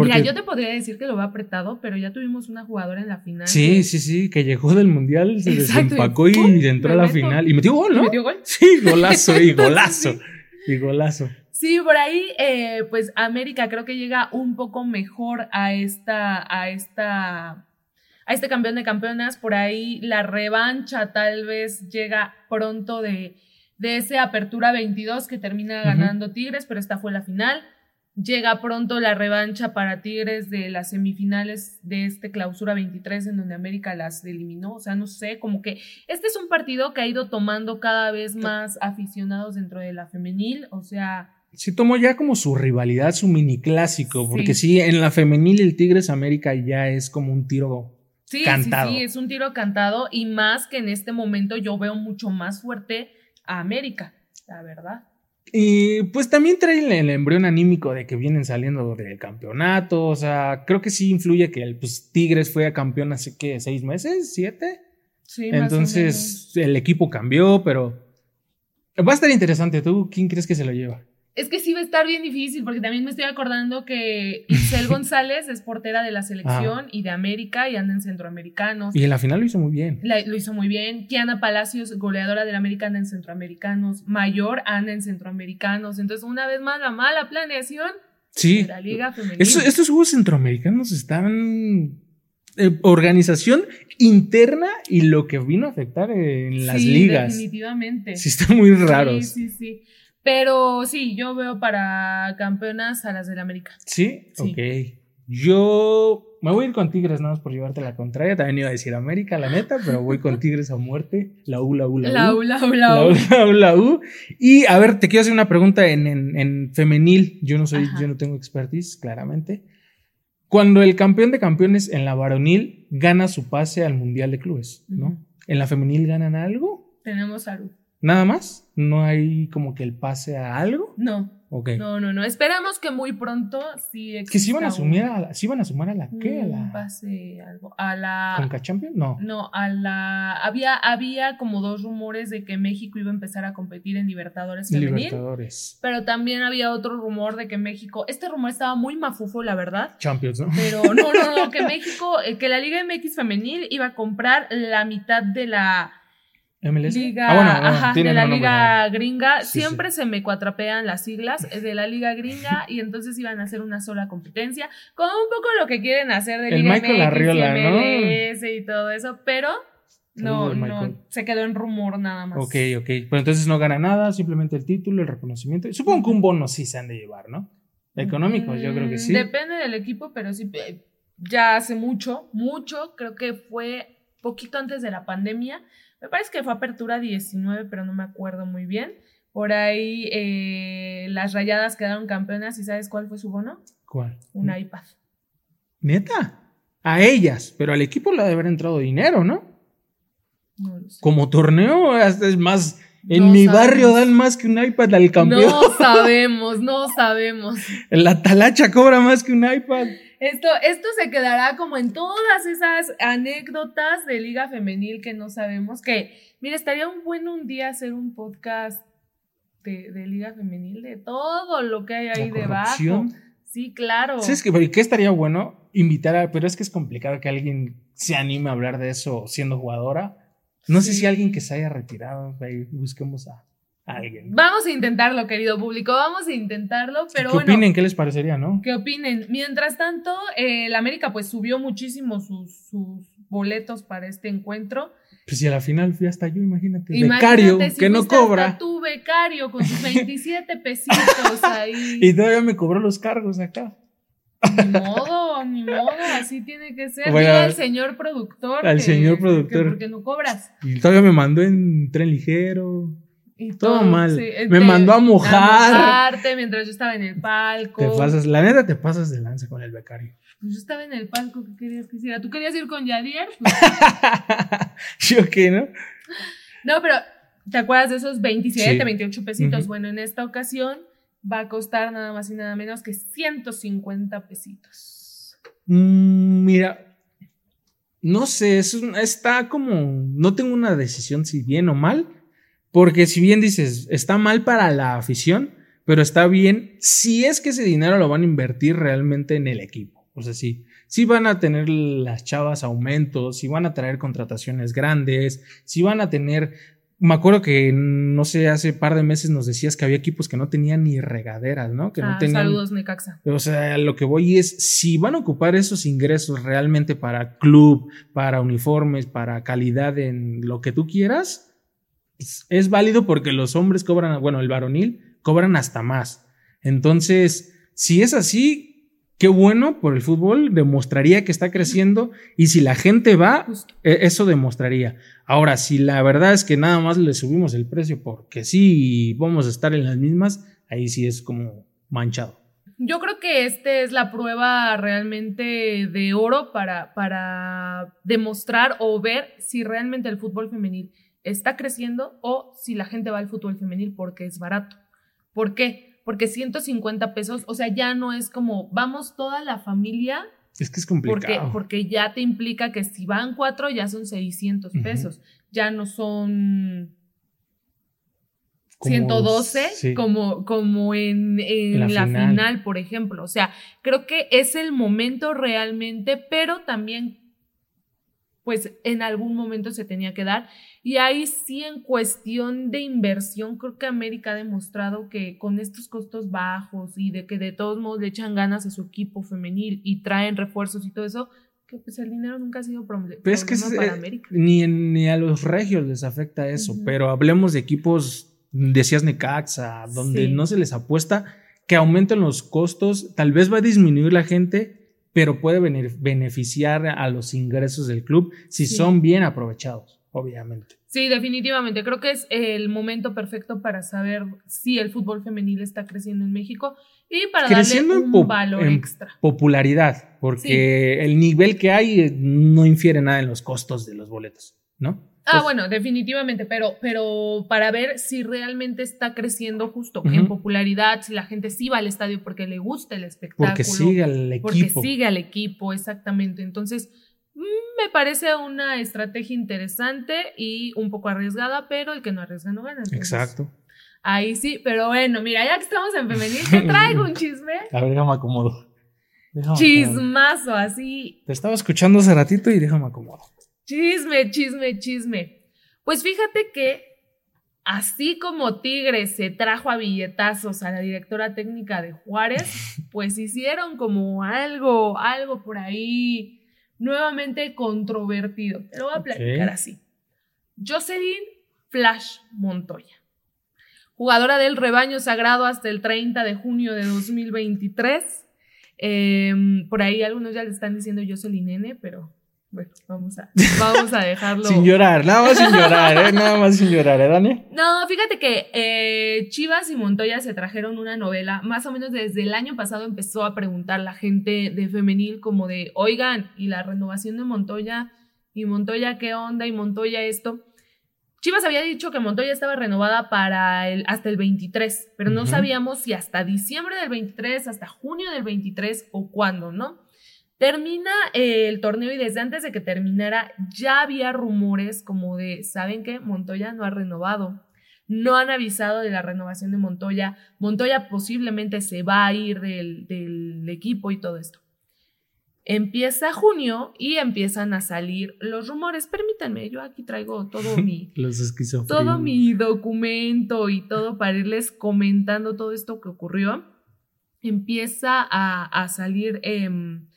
Porque- Mira, yo te podría decir que lo va apretado, pero ya tuvimos una jugadora en la final. Sí, que- sí, sí, que llegó del mundial, se Exacto, y desempacó y, ¡pum! entró a la meto. final. Y metió gol, y ¿no? metió gol. Sí, golazo y golazo. sí. Y golazo. Sí, por ahí, eh, pues América creo que llega un poco mejor a esta, a esta, a este campeón de campeonas. Por ahí la revancha tal vez llega pronto de, de ese Apertura 22 que termina ganando Tigres, pero esta fue la final. Llega pronto la revancha para Tigres de las semifinales de este clausura 23 en donde América las eliminó. O sea, no sé, como que este es un partido que ha ido tomando cada vez más aficionados dentro de la femenil. O sea, Sí, tomó ya como su rivalidad, su mini clásico, porque Sí. sí, en la femenil el Tigres América ya es como un tiro. sí, Cantado. sí, sí, es un tiro cantado y más que en este momento yo veo mucho más fuerte a América, la verdad. Y pues también trae el, el embrión anímico de que vienen saliendo del campeonato, o sea, creo que sí influye que el pues, Tigres fue a campeón hace que seis meses, siete. Sí, más o Entonces el equipo cambió, pero va a estar interesante. ¿Tú quién crees que se lo lleva? Es que sí va a estar bien difícil porque también me estoy acordando que Isel González es portera de la selección y de América y anda en centroamericanos. Y en la final lo hizo muy bien. La- lo hizo muy bien. Kiana Palacios, goleadora del América, anda en centroamericanos. Mayor anda en centroamericanos. Entonces, una vez más, la mala planeación Sí. de la Liga Femenil. Eso- estos juegos centroamericanos están. eh, organización interna y lo que vino a afectar en las Sí, ligas. Definitivamente. Sí, están muy raros. Sí, sí, sí. Pero sí, yo veo para campeonas a las del América. ¿Sí? Sí. Ok. Yo me voy a ir con Tigres nada más por llevarte la contraria. También iba a decir América, la neta, pero voy con Tigres a muerte. La U, la U, la U. La U, la U, La U, la U, la U. Y a ver, te quiero hacer una pregunta en, en- en femenil. Yo no soy, Ajá. yo no tengo expertise, claramente. Cuando el campeón de campeones en la varonil gana su pase al Mundial de Clubes, ¿no? ¿En la femenil ganan algo? Tenemos salud. ¿Nada más? ¿No hay como que el pase a algo? No, Ok. no, no, no. Esperamos que muy pronto sí que si van a sumar un- a la, sí van a sumar a la qué? A la pase, algo. A la. Conca Champions? No. No, a la. Había, había como dos rumores de que México iba a empezar a competir en Libertadores Femenil. Libertadores. Pero también había otro rumor de que México. Este rumor estaba muy mafufo, la verdad. Champions, ¿no? Pero no, no, no, que México, eh, que la Liga MX Femenil iba a comprar la mitad de la MLS. Liga, Ah, bueno, no, ajá, de la nombre, Liga Gringa. Sí, Siempre se me cuatrapean las siglas de la Liga Gringa y entonces iban a hacer una sola competencia, con un poco lo que quieren hacer de El Liga Michael MX Arriola, y ¿no? Y todo eso, pero no, no, se quedó en rumor nada más. Ok, ok. Pero entonces no gana nada, simplemente el título, el reconocimiento. Supongo que un bono sí se han de llevar, ¿no? Económicos, yo creo que Mm, sí. Depende del equipo, pero sí, eh, ya hace mucho, mucho, creo que fue poquito antes de la pandemia. Me parece que fue apertura 19, pero no me acuerdo muy bien. Por ahí eh, las rayadas quedaron campeonas y ¿sabes cuál fue su bono? ¿Cuál? Un iPad. ¿Neta? A ellas, pero al equipo le ha de haber entrado dinero, ¿no? No lo sé. Como torneo, es más. En No mi sabemos. barrio dan más que un iPad al campeón. No sabemos, no sabemos. La talacha cobra más que un iPad. Esto, esto se quedará como en todas esas anécdotas de Liga Femenil que no sabemos. Que, mira, estaría un bueno un día hacer un podcast de, de Liga Femenil, de todo lo que hay ahí debajo. Sí, claro. ¿Sabes qué? Pero ¿Qué estaría bueno? Invitar a. Pero es que es complicado que alguien se anime a hablar de eso siendo jugadora. No sé si alguien que se haya retirado. busquemos a, a alguien. Vamos a intentarlo, querido público. Vamos a intentarlo, pero ¿Qué bueno. opinen? ¿Qué les parecería, no? ¿Qué opinen? Mientras tanto, eh, el América pues subió muchísimo sus, sus boletos para este encuentro. Pues si a la final fui hasta yo, imagínate. Imagínate becario, si que no cobra. Tu becario con sus 27 pesitos ahí. Y todavía me cobró los cargos acá. Ni modo, ni modo, así tiene que ser. Bueno, al señor productor. al que- señor que productor. porque no cobras. Y todavía me mandó en tren ligero. Y Todo mal. sí, Me te- mandó a mojar. mojarte mientras yo estaba en el palco. Te pasas, la neta te pasas de lanza con el becario. Pues yo estaba en el palco, ¿qué querías que hiciera? ¿Tú querías ir con Yadier? Pues, ¿Sí o qué, no? no, pero ¿te acuerdas de esos 27, Sí. 28 pesitos? Bueno, en esta ocasión va a costar nada más y nada menos que 150 pesitos. Mm, mira, no sé, es un- está como, no tengo una decisión si bien o mal, porque si bien dices, está mal para la afición, pero está bien si es que ese dinero lo van a invertir realmente en el equipo. O sea, sí, si van a tener las chavas aumentos, si van a traer contrataciones grandes, si van a tener me acuerdo que, no sé, hace par de meses nos decías que había equipos que no tenían ni regaderas, ¿no? Que no Ah, tenían. Saludos, Necaxa. O sea, lo que voy es, si van a ocupar esos ingresos realmente para club, para uniformes, para calidad en lo que tú quieras, es válido porque los hombres cobran, bueno, el varonil cobran hasta más. Entonces, si es así, qué bueno por el fútbol, demostraría que está creciendo y si la gente va, eh, eso demostraría. Ahora, si la verdad es que nada más le subimos el precio porque sí vamos a estar en las mismas, ahí sí es como manchado. Yo creo que este es la prueba realmente de oro para, para demostrar o ver si realmente el fútbol femenil está creciendo o si la gente va al fútbol femenil porque es barato. ¿Por qué? Porque 150 pesos, o sea, ya no es como vamos toda la familia Es que es porque, complicado. porque ya te implica que si van cuatro ya son 600 Ujú. pesos, ya no son Como- 112 sí. como, como en, en En la la, final. final. por ejemplo. O sea, creo que es el momento realmente, pero también, pues en algún momento se tenía que dar. Y ahí sí, en cuestión de inversión, creo que América ha demostrado que con estos costos bajos y de que de todos modos le echan ganas a su equipo femenil y traen refuerzos y todo eso, que pues el dinero nunca ha sido proble- Pero es que problema es, para eh, América. ni, a los regios les afecta eso, Ujú. pero hablemos de equipos, decías Necaxa, donde Sí. no se les apuesta que aumenten los costos, tal vez va a disminuir la gente, pero puede bene- beneficiar a los ingresos del club si Sí. son bien aprovechados, obviamente. Sí, definitivamente. Creo que es el momento perfecto para saber si el fútbol femenil está creciendo en México y para Creciendo darle un valor en extra. Popularidad, porque el nivel que hay eh, no infiere nada en los costos de los boletos, ¿no? Ah, Pues- bueno, definitivamente, pero, pero para ver si realmente está creciendo justo en popularidad, si la gente sí va al estadio porque le gusta el espectáculo. Porque sigue al equipo. Porque sigue al equipo, exactamente. Entonces, me parece una estrategia interesante y un poco arriesgada, pero el que no arriesga no gana. entonces, Exacto. Ahí sí, pero bueno, mira, ya que estamos en femenil, te traigo un chisme. A ver, déjame acomodo. Déjame acomodo. Chismazo, así. Te estaba escuchando hace ratito y déjame acomodo. Chisme, chisme, chisme. Pues fíjate que así como Tigres se trajo a billetazos a la directora técnica de Juárez, pues hicieron como algo, algo por ahí nuevamente controvertido. Te lo voy a platicar así. Jocelyn Flash Montoya, jugadora del rebaño sagrado hasta el 30 de junio de 2023. Em, por ahí algunos ya le están diciendo Jocelyn Nene, pero bueno, vamos a, vamos a dejarlo. Sin llorar, nada más sin llorar, ¿eh? Nada más sin llorar, ¿eh, Dani? No, fíjate que eh, Chivas y Montoya se trajeron una novela, más o menos desde el año pasado empezó a preguntar la gente de femenil como de, oigan, y la renovación de Montoya, y Montoya qué onda, y Montoya esto. Chivas había dicho que Montoya estaba renovada para el, hasta el 23, pero no sabíamos si hasta diciembre del 23, hasta junio del 23 o cuándo, ¿no? Termina eh, el torneo y desde antes de que terminara ya había rumores como de, ¿saben qué? Montoya no ha renovado. No han avisado de la renovación de Montoya. Montoya posiblemente se va a ir del, del equipo y todo esto. Empieza junio y empiezan a salir los rumores. Permítanme, yo aquí traigo todo mi, Los todo mi documento y todo para irles comentando todo esto que ocurrió. Empieza a, a salir, em,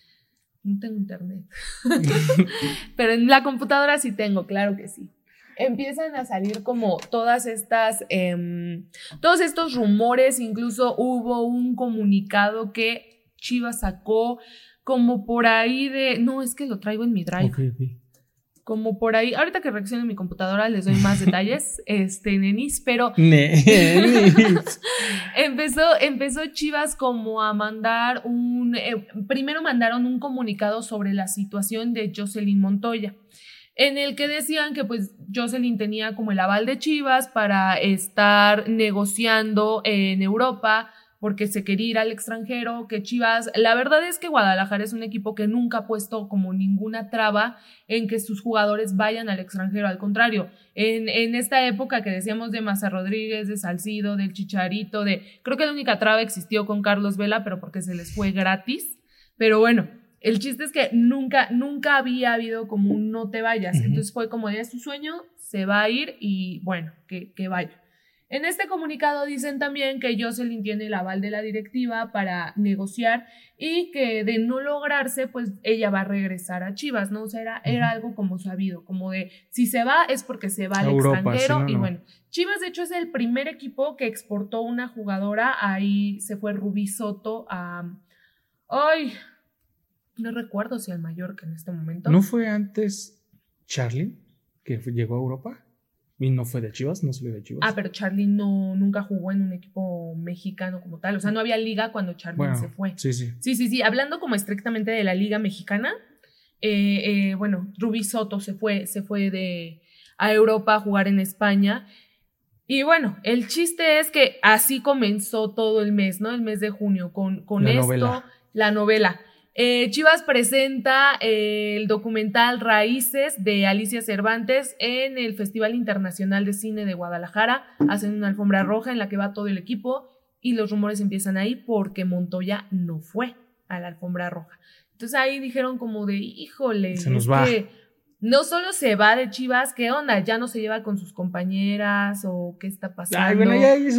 no tengo internet, pero en la computadora sí tengo, claro que sí. Empiezan a salir como todas estas, em, todos estos rumores, incluso hubo un comunicado que Chivas sacó como por ahí de, no, es que lo traigo en mi drive. Como por ahí, ahorita que reaccione mi computadora les doy más detalles, este, nenis, pero empezó, empezó Chivas como a mandar un, eh, primero mandaron un comunicado sobre la situación de Jocelyn Montoya, en el que decían que pues Jocelyn tenía como el aval de Chivas para estar negociando en Europa porque se quería ir al extranjero, que Chivas, la verdad es que Guadalajara es un equipo que nunca ha puesto como ninguna traba en que sus jugadores vayan al extranjero, al contrario, en, en esta época que decíamos de Maza Rodríguez, de Salcido, del Chicharito, de, creo que la única traba existió con Carlos Vela, pero porque se les fue gratis, pero bueno, el chiste es que nunca, nunca había habido como un no te vayas. Entonces fue como, es su sueño, se va a ir y bueno, que, que vaya. En este comunicado dicen también que Jocelyn tiene el aval de la directiva para negociar y que de no lograrse, pues ella va a regresar a Chivas, ¿no? O sea, era, era algo como sabido, como de si se va es porque se va al extranjero. y bueno, Chivas de hecho es el primer equipo que exportó una jugadora, ahí se fue Rubí Soto a... ¡Ay! No recuerdo si al Mallorca en este momento. ¿No fue antes Charlie que llegó a Europa? Y no fue de Chivas, no salió de Chivas. Ah, pero Charlie no, nunca jugó en un equipo mexicano como tal. O sea, no había liga cuando Charlie se fue. Sí, sí. Sí, sí, sí. Hablando como estrictamente de la liga mexicana, eh, eh, bueno, Rubí Soto se fue, se fue de, a Europa a jugar en España. Y bueno, el chiste es que así comenzó todo el mes, ¿no? El mes de junio, con, con esto, la novela. Eh, Chivas presenta eh, el documental Raíces de Alicia Cervantes en el Festival Internacional de Cine de Guadalajara. Hacen una alfombra roja en la que va todo el equipo y los rumores empiezan ahí porque Montoya no fue a la alfombra roja. Entonces ahí dijeron como de, híjole, se nos va. Que no solo se va de Chivas, ¿qué onda? Ya no se lleva con sus compañeras o qué está pasando.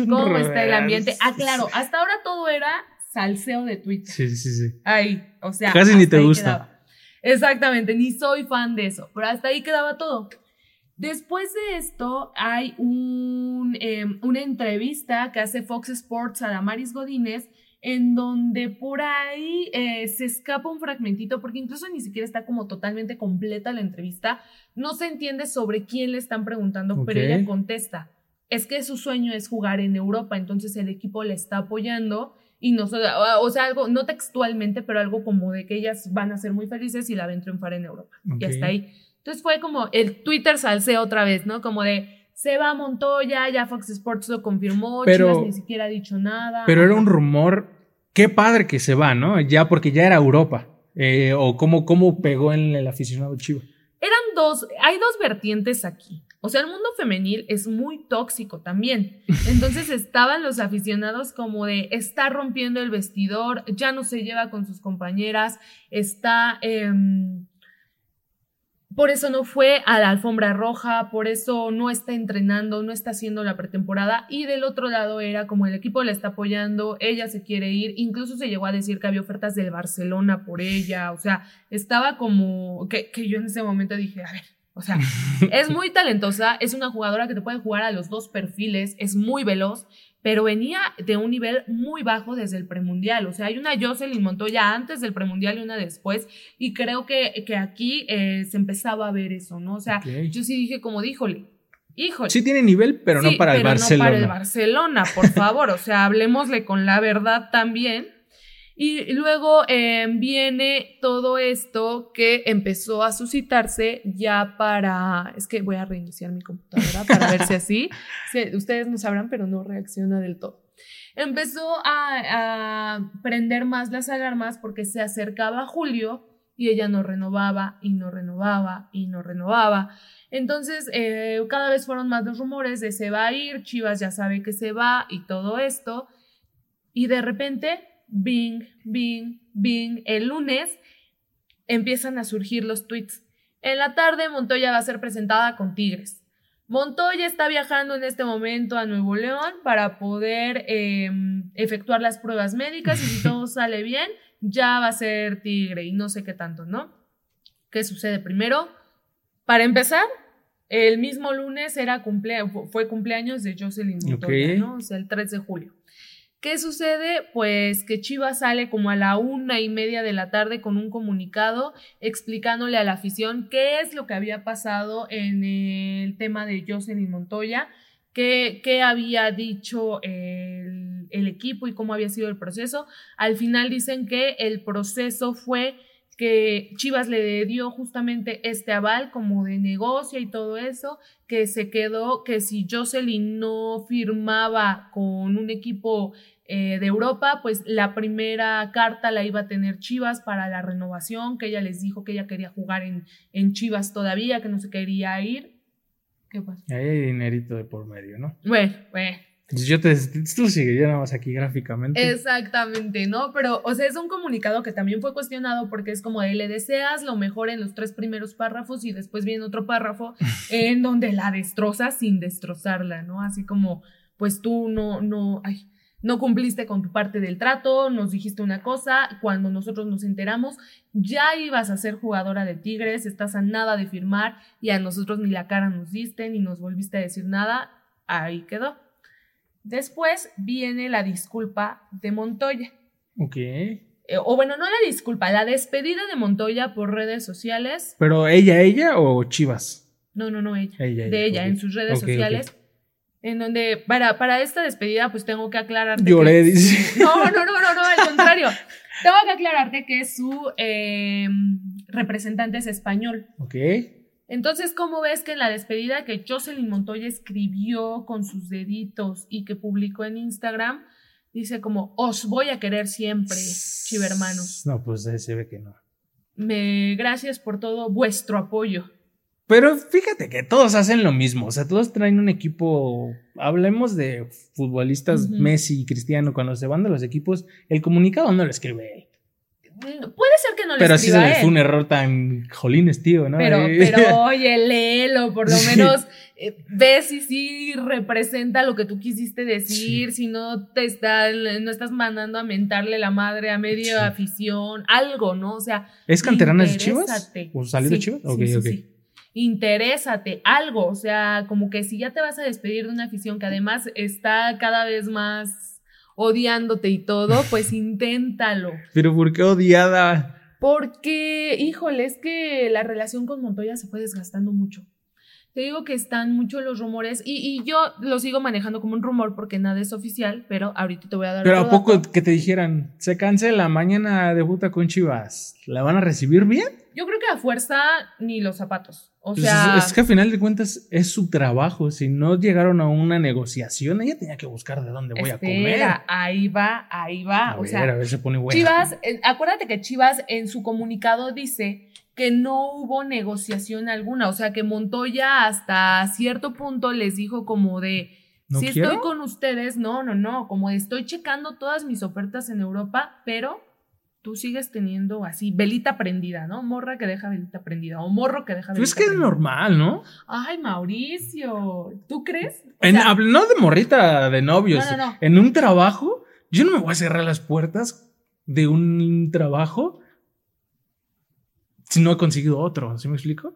¿Cómo está el ambiente? Ah, claro, hasta ahora todo era salseo de Twitter. Sí, sí, sí. Ahí, o sea. Casi ni te gusta. Exactamente, ni soy fan de eso, pero hasta ahí quedaba todo. Después de esto, hay un, em, una entrevista que hace Fox Sports a Damaris Godínez, en donde por ahí eh, se escapa un fragmentito, porque incluso ni siquiera está como totalmente completa la entrevista. No se entiende sobre quién le están preguntando, pero ella contesta. Es que su sueño es jugar en Europa, entonces el equipo le está apoyando y no, o sea, algo, no textualmente, pero algo como de que ellas van a ser muy felices y la ven triunfar en Europa. Y hasta ahí. Entonces fue como el Twitter salse otra vez, ¿no? Como de, se va a Montoya, ya Fox Sports lo confirmó, pero, ni siquiera ha dicho nada. Pero era un rumor, qué padre que se va, ¿no? Ya porque ya era Europa. Eh, o cómo, cómo pegó en el aficionado chivo. Eran dos, hay dos vertientes aquí. O sea, el mundo femenil es muy tóxico también. Entonces estaban los aficionados como de está rompiendo el vestidor, ya no se lleva con sus compañeras, está... Em, por eso no fue a la alfombra roja, por eso no está entrenando, no está haciendo la pretemporada. Y del otro lado era como el equipo le está apoyando, ella se quiere ir, incluso se llegó a decir que había ofertas del Barcelona por ella, o sea, estaba como que, que yo en ese momento dije, a ver, o sea, es muy talentosa, es una jugadora que te puede jugar a los dos perfiles, es muy veloz, pero venía de un nivel muy bajo desde el premundial. O sea, hay una Jocelyn Montoya antes del premundial y una después, y creo que, que aquí eh, se empezaba a ver eso, ¿no? O sea, yo sí dije como, díjole, híjole. Sí tiene nivel, pero no para el Barcelona. No para el Barcelona, por favor. O sea, hablemosle con la verdad también. Y luego em, viene todo esto que empezó a suscitarse ya para, es que voy a reiniciar mi computadora para ver si así, ustedes no sabrán, pero no reacciona del todo. Empezó a, a prender más las alarmas porque se acercaba julio y ella no renovaba y no renovaba y no renovaba. Entonces, eh, cada vez fueron más los rumores de se va a ir, Chivas ya sabe que se va y todo esto. Y de repente Bing, Bing, Bing. El lunes empiezan a surgir los tweets. En la tarde, Montoya va a ser presentada con Tigres. Montoya está viajando en este momento a Nuevo León para poder em, efectuar las pruebas médicas y si todo sale bien, ya va a ser Tigre y no sé qué tanto, ¿no? ¿Qué sucede primero? Para empezar, el mismo lunes era fue cumpleaños de Jocelyn Montoya, ¿no? O sea, el 3 de julio. ¿Qué sucede? Pues que Chivas sale como a la una y media de la tarde con un comunicado explicándole a la afición qué es lo que había pasado en el tema de Jocelyn Montoya, qué, qué había dicho el, el equipo y cómo había sido el proceso. Al final dicen que el proceso fue que Chivas le dio justamente este aval como de negocio y todo eso, que se quedó, que si Jocelyn no firmaba con un equipo eh, de Europa, pues la primera carta la iba a tener Chivas para la renovación, que ella les dijo que ella quería jugar en, en Chivas todavía, que no se quería ir. ¿Qué pasa? Ahí hay dinerito de por medio, ¿no? Bueno, bueno. Yo te, esto sigue ya nada más aquí gráficamente. Exactamente, ¿no? Pero, o sea, es un comunicado que también fue cuestionado porque es como de le deseas lo mejor en los tres primeros párrafos y después viene otro párrafo en donde la destrozas sin destrozarla, ¿no? Así como, pues tú no, no, ay, no cumpliste con tu parte del trato, nos dijiste una cosa, cuando nosotros nos enteramos, ya ibas a ser jugadora de Tigres, estás a nada de firmar y a nosotros ni la cara nos diste ni nos volviste a decir nada, ahí quedó. Después viene la disculpa de Montoya. Ok. Eh, o bueno, no la disculpa, la despedida de Montoya por redes sociales. ¿Pero ella, ella o Chivas? No, no, no, ella. Ella, de ella, en sus redes sociales. En donde, para, para esta despedida, pues tengo que aclararte. Lloré, que dice. No, no, no, no, no, al contrario. tengo que aclararte que su eh, representante es español. Ok. Entonces, ¿cómo ves que en la despedida que Jocelyn Montoya escribió con sus deditos y que publicó en Instagram, dice como, os voy a querer siempre, chivermanos. No, pues ahí se ve que no. Me, gracias por todo vuestro apoyo. Pero fíjate que todos hacen lo mismo. O sea, todos traen un equipo. Hablemos de futbolistas. Messi y Cristiano. Cuando se van de los equipos, el comunicado no lo escribe él. Puede ser que no le Pero sí se escriba le él. fue un error tan jolines, tío, ¿no? Pero, Eh, pero oye, léelo, por lo Sí. menos eh, ve si sí representa lo que tú quisiste decir, si no te está, no estás mandando a mentarle la madre a media Sí. afición, algo, ¿no? O sea, ¿Es canterana de Chivas? ¿O salió de Sí, Chivas? sí, Ok, sí, ok. Interésate, algo, o sea, como que si ya te vas a despedir de una afición que además está cada vez más odiándote y todo, pues inténtalo. Pero ¿por qué odiada? Porque, híjole, es que la relación con Montoya se fue desgastando mucho. Te digo que están mucho los rumores y, y yo lo sigo manejando como un rumor porque nada es oficial, pero ahorita te voy a dar Pero ¿a poco dato. que te dijeran, se cancela, mañana debuta con Chivas? ¿La van a recibir bien? Yo creo que a fuerza ni los zapatos. O Pues sea, es, es que a final de cuentas es su trabajo. Si no llegaron a una negociación, ella tenía que buscar de dónde voy a comer. ahí va, ahí va. A o ver, sea, a ver, se pone buena. Chivas, eh, acuérdate que Chivas en su comunicado dice que no hubo negociación alguna, o sea que Montoya hasta cierto punto les dijo como de, ¿No si quiero? estoy con ustedes, no, no, no, como de, estoy checando todas mis ofertas en Europa, pero tú sigues teniendo así, velita prendida, ¿no? Morra que deja velita prendida, o morro que deja velita Pues es que es normal, ¿no? Ay, Mauricio, ¿tú crees? En- sea, no de morrita de novios. No, no, no. En un trabajo, yo no me voy a cerrar las puertas de un trabajo si no he conseguido otro. ¿Sí me explico?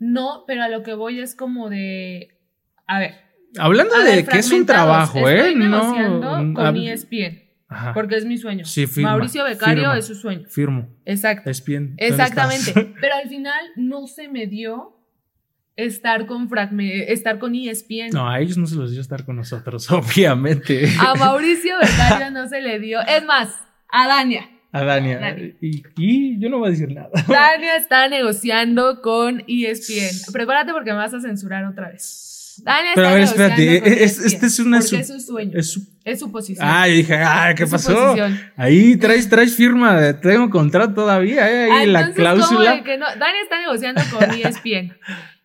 no, pero a lo que voy es como de, a ver. Hablando A de ver, que es un trabajo, ¿eh? Estoy negociando no. con hab- ESPN, Ajá. porque es mi sueño. Sí, firma, Mauricio Becario firma. es su sueño. Firmo. Exacto. Es bien. ¿Dónde Exactamente. Pero al final no se me dio estar con Fragme- estar con E ESPN. No, a ellos no se los dio estar con nosotros, obviamente. A Mauricio Becario no se le dio. Es más, a Dania. A Dania. Dani. Y, y yo no voy a decir nada. Dania está negociando con E ESPN. Prepárate porque me vas a censurar otra vez. Dania Pero está a ver, negociando espérate, con es- ESPN, este es una porque su- es su sueño. Es su- Es su posición. Ah, yo dije, ah, ¿qué Es pasó? Ahí traes, traes firma, de- tengo contrato todavía, ¿eh? Ah, Ahí la entonces, ¿cómo cláusula. de que no? Dani está negociando con ESPN.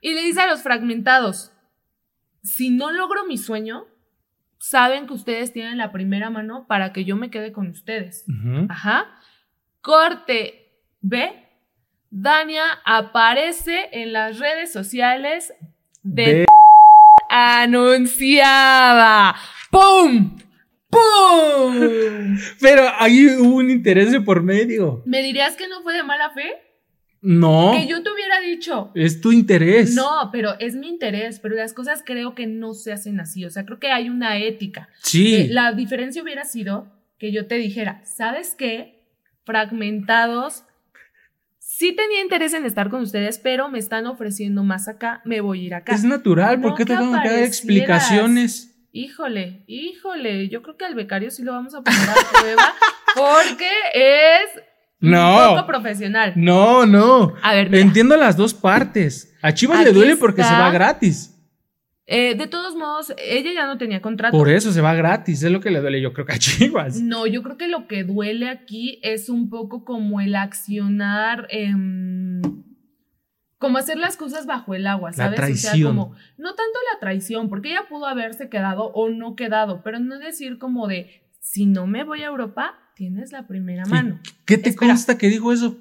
y le dice a los fragmentados, si no logro mi sueño, saben que ustedes tienen la primera mano para que yo me quede con ustedes. Ajá. Corte B. Dania aparece en las redes sociales de De- anunciada. ¡Pum! ¡Pum! Pero ahí hubo un interés de por medio. ¿Me dirías que no fue de mala fe? No, Que yo te hubiera dicho. es tu interés. No, pero es mi interés, pero las cosas creo que no se hacen así, o sea, creo que hay una ética. Sí. Eh, la diferencia hubiera sido que yo te dijera, ¿sabes qué? Fragmentados, sí tenía interés en estar con ustedes, pero me están ofreciendo más acá, me voy a ir acá. Es natural, ¿por No qué te tengo que dar explicaciones? Híjole, híjole, yo creo que al becario sí lo vamos a poner a prueba porque es No. un poco profesional. No, no. A ver, mira, Entiendo las dos partes. A Chivas le duele porque se va gratis. Eh, de todos modos, ella ya no tenía contrato. Por eso se va gratis, es lo que le duele yo creo que a Chivas. No, yo creo que lo que duele aquí es un poco como el accionar, em, como hacer las cosas bajo el agua, ¿sabes? O sea, traición. como, no tanto la traición, porque ella pudo haberse quedado o no quedado, pero no decir como de, si no me voy a Europa, tienes la primera mano. ¿Qué te Espera. consta que dijo eso?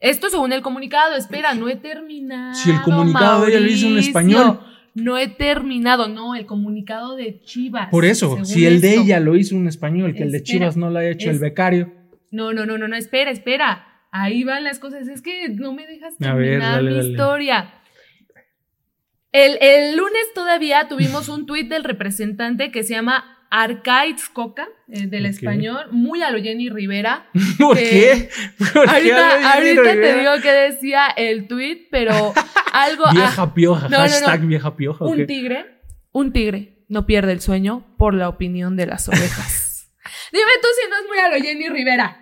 Esto según el comunicado, espera, no he terminado. Si el comunicado de ella lo hizo en español. No he terminado, no, el comunicado de Chivas. Por eso, si el de ella lo hizo en español, que el de Chivas no lo haya hecho el becario. No, no, no, no, no, espera, espera. Ahí van las cosas. Es que no me dejas A ver, terminar dale, mi dale. historia. El, el lunes todavía tuvimos un tuit del representante que se llama Arcaiz Coca, eh, del español, muy a lo Jenny Rivera. ¿Por qué? ¿Por Ahorita, te digo qué decía el tuit, pero algo. ah, Vieja pioja, No, no, no. hashtag vieja pioja. ¿o un tigre, un tigre no pierde el sueño por la opinión de las ovejas. Dime tú si no es muy a lo Jenny Rivera.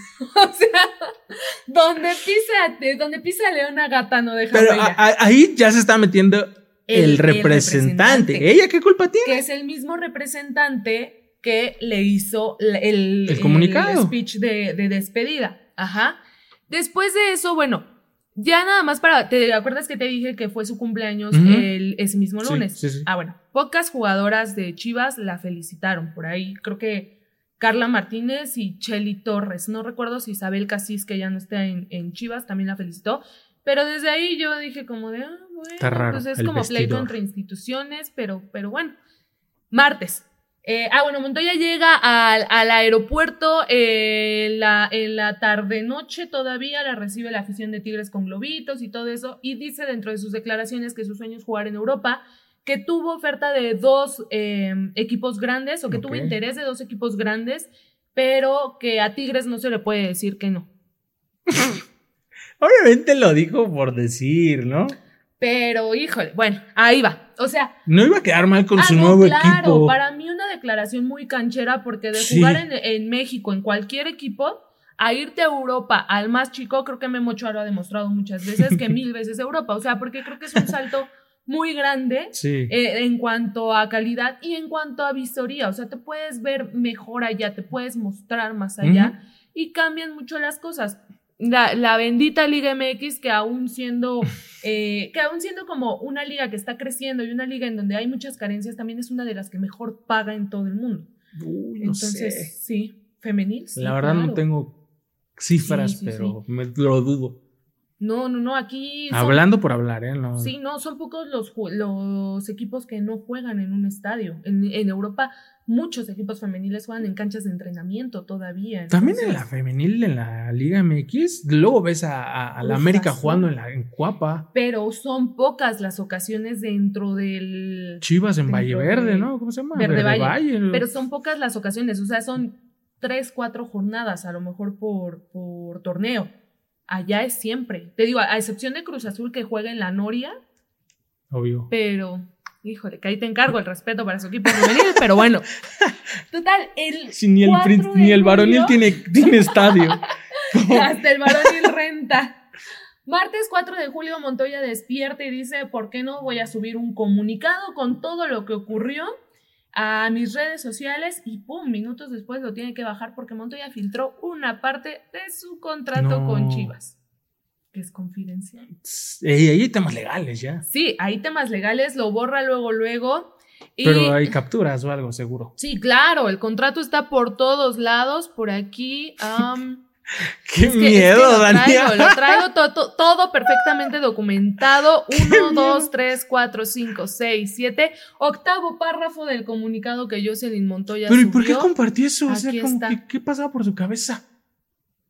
o sea, donde pisa, donde pisa leona gata no deja Pero huella. a- a- ahí ya se está metiendo el, representante. representante. ¿Ella qué culpa tiene? que es el mismo representante que le hizo el, El comunicado. el speech de, de despedida. Ajá. Después de eso, bueno, ya nada más para. ¿Te acuerdas que te dije que fue su cumpleaños el, ese mismo Sí, lunes? sí, sí. Ah, bueno, pocas jugadoras de Chivas la felicitaron. Por ahí creo que Carla Martínez y Chelly Torres. No recuerdo si Isabel Casís, que ya no está en, en Chivas, también la felicitó. Pero desde ahí yo dije como de, ah, bueno, Está raro, pues es como pleito entre instituciones, pero, pero bueno. Martes. Eh, ah, bueno, Montoya llega al, al aeropuerto eh, en la, en la tarde-noche todavía, la recibe la afición de Tigres con globitos y todo eso, y dice dentro de sus declaraciones que su sueño es jugar en Europa, que tuvo oferta de dos eh, equipos grandes o que tuvo interés de dos equipos grandes, pero que a Tigres no se le puede decir que no. Obviamente lo dijo por decir, ¿no? Pero, híjole, bueno, ahí va. O sea, No iba a quedar mal con Ah, su no, nuevo claro, equipo. para mí una declaración muy canchera porque de Sí. jugar en, en México, en cualquier equipo, a irte a Europa al más chico, creo que Memo Ochoa lo ha demostrado muchas veces, que mil veces Europa. O sea, porque creo que es un salto muy grande Sí. eh, en cuanto a calidad y en cuanto a visoría. O sea, te puedes ver mejor allá, te puedes mostrar más allá y cambian mucho las cosas. La, la bendita Liga MX que aún siendo eh, que aún siendo como una liga que está creciendo y una liga en donde hay muchas carencias también es una de las que mejor paga en todo el mundo. Uy, no Entonces, sé. sí, femenil. sí, La verdad no tengo cifras, Sí, sí, pero me lo dudo. No, no, no, aquí son- Hablando por hablar, ¿eh? No. Sí, no, son pocos los, los equipos que no juegan en un estadio. En, en Europa, muchos equipos femeniles juegan en canchas de entrenamiento todavía. También en la femenil, en la Liga MX, luego ves a, a- a la América jugando en la en Cuapa, Pero son pocas las ocasiones dentro del. Chivas en Valle Verde, de- ¿no? ¿Cómo se llama? Verde Valle. ¿no? Pero son pocas las ocasiones, o sea, son tres, cuatro jornadas a lo mejor por, por torneo. Allá es siempre. Te digo, a excepción de Cruz Azul que juega en la Noria, Obvio. pero, híjole, que ahí te encargo el respeto para su equipo pero bueno. Total, el. Si ni el, 4 prin- de ni el varonil tiene, tiene estadio. Hasta el varonil renta. Martes 4 de julio Montoya despierta y dice, ¿por qué no voy a subir un comunicado con todo lo que ocurrió a mis redes sociales? Y pum, minutos después lo tiene que bajar porque Montoya filtró una parte de su contrato No. con Chivas, que es confidencial. Ey, ahí hay temas legales ya. Sí, hay temas legales, lo borra luego, luego. Y Pero hay capturas o algo, seguro. sí, claro, el contrato está por todos lados, por aquí. ¡Qué Es que- es que miedo, lo Daniel! Traigo, lo traigo to- to- todo perfectamente documentado. Uno, dos, tres, cuatro, cinco, seis, siete. Octavo párrafo del comunicado que Jocelyn Montoya Pero ¿y por qué subió compartió eso? O sea, Aquí como está. que, ¿qué pasaba por su cabeza?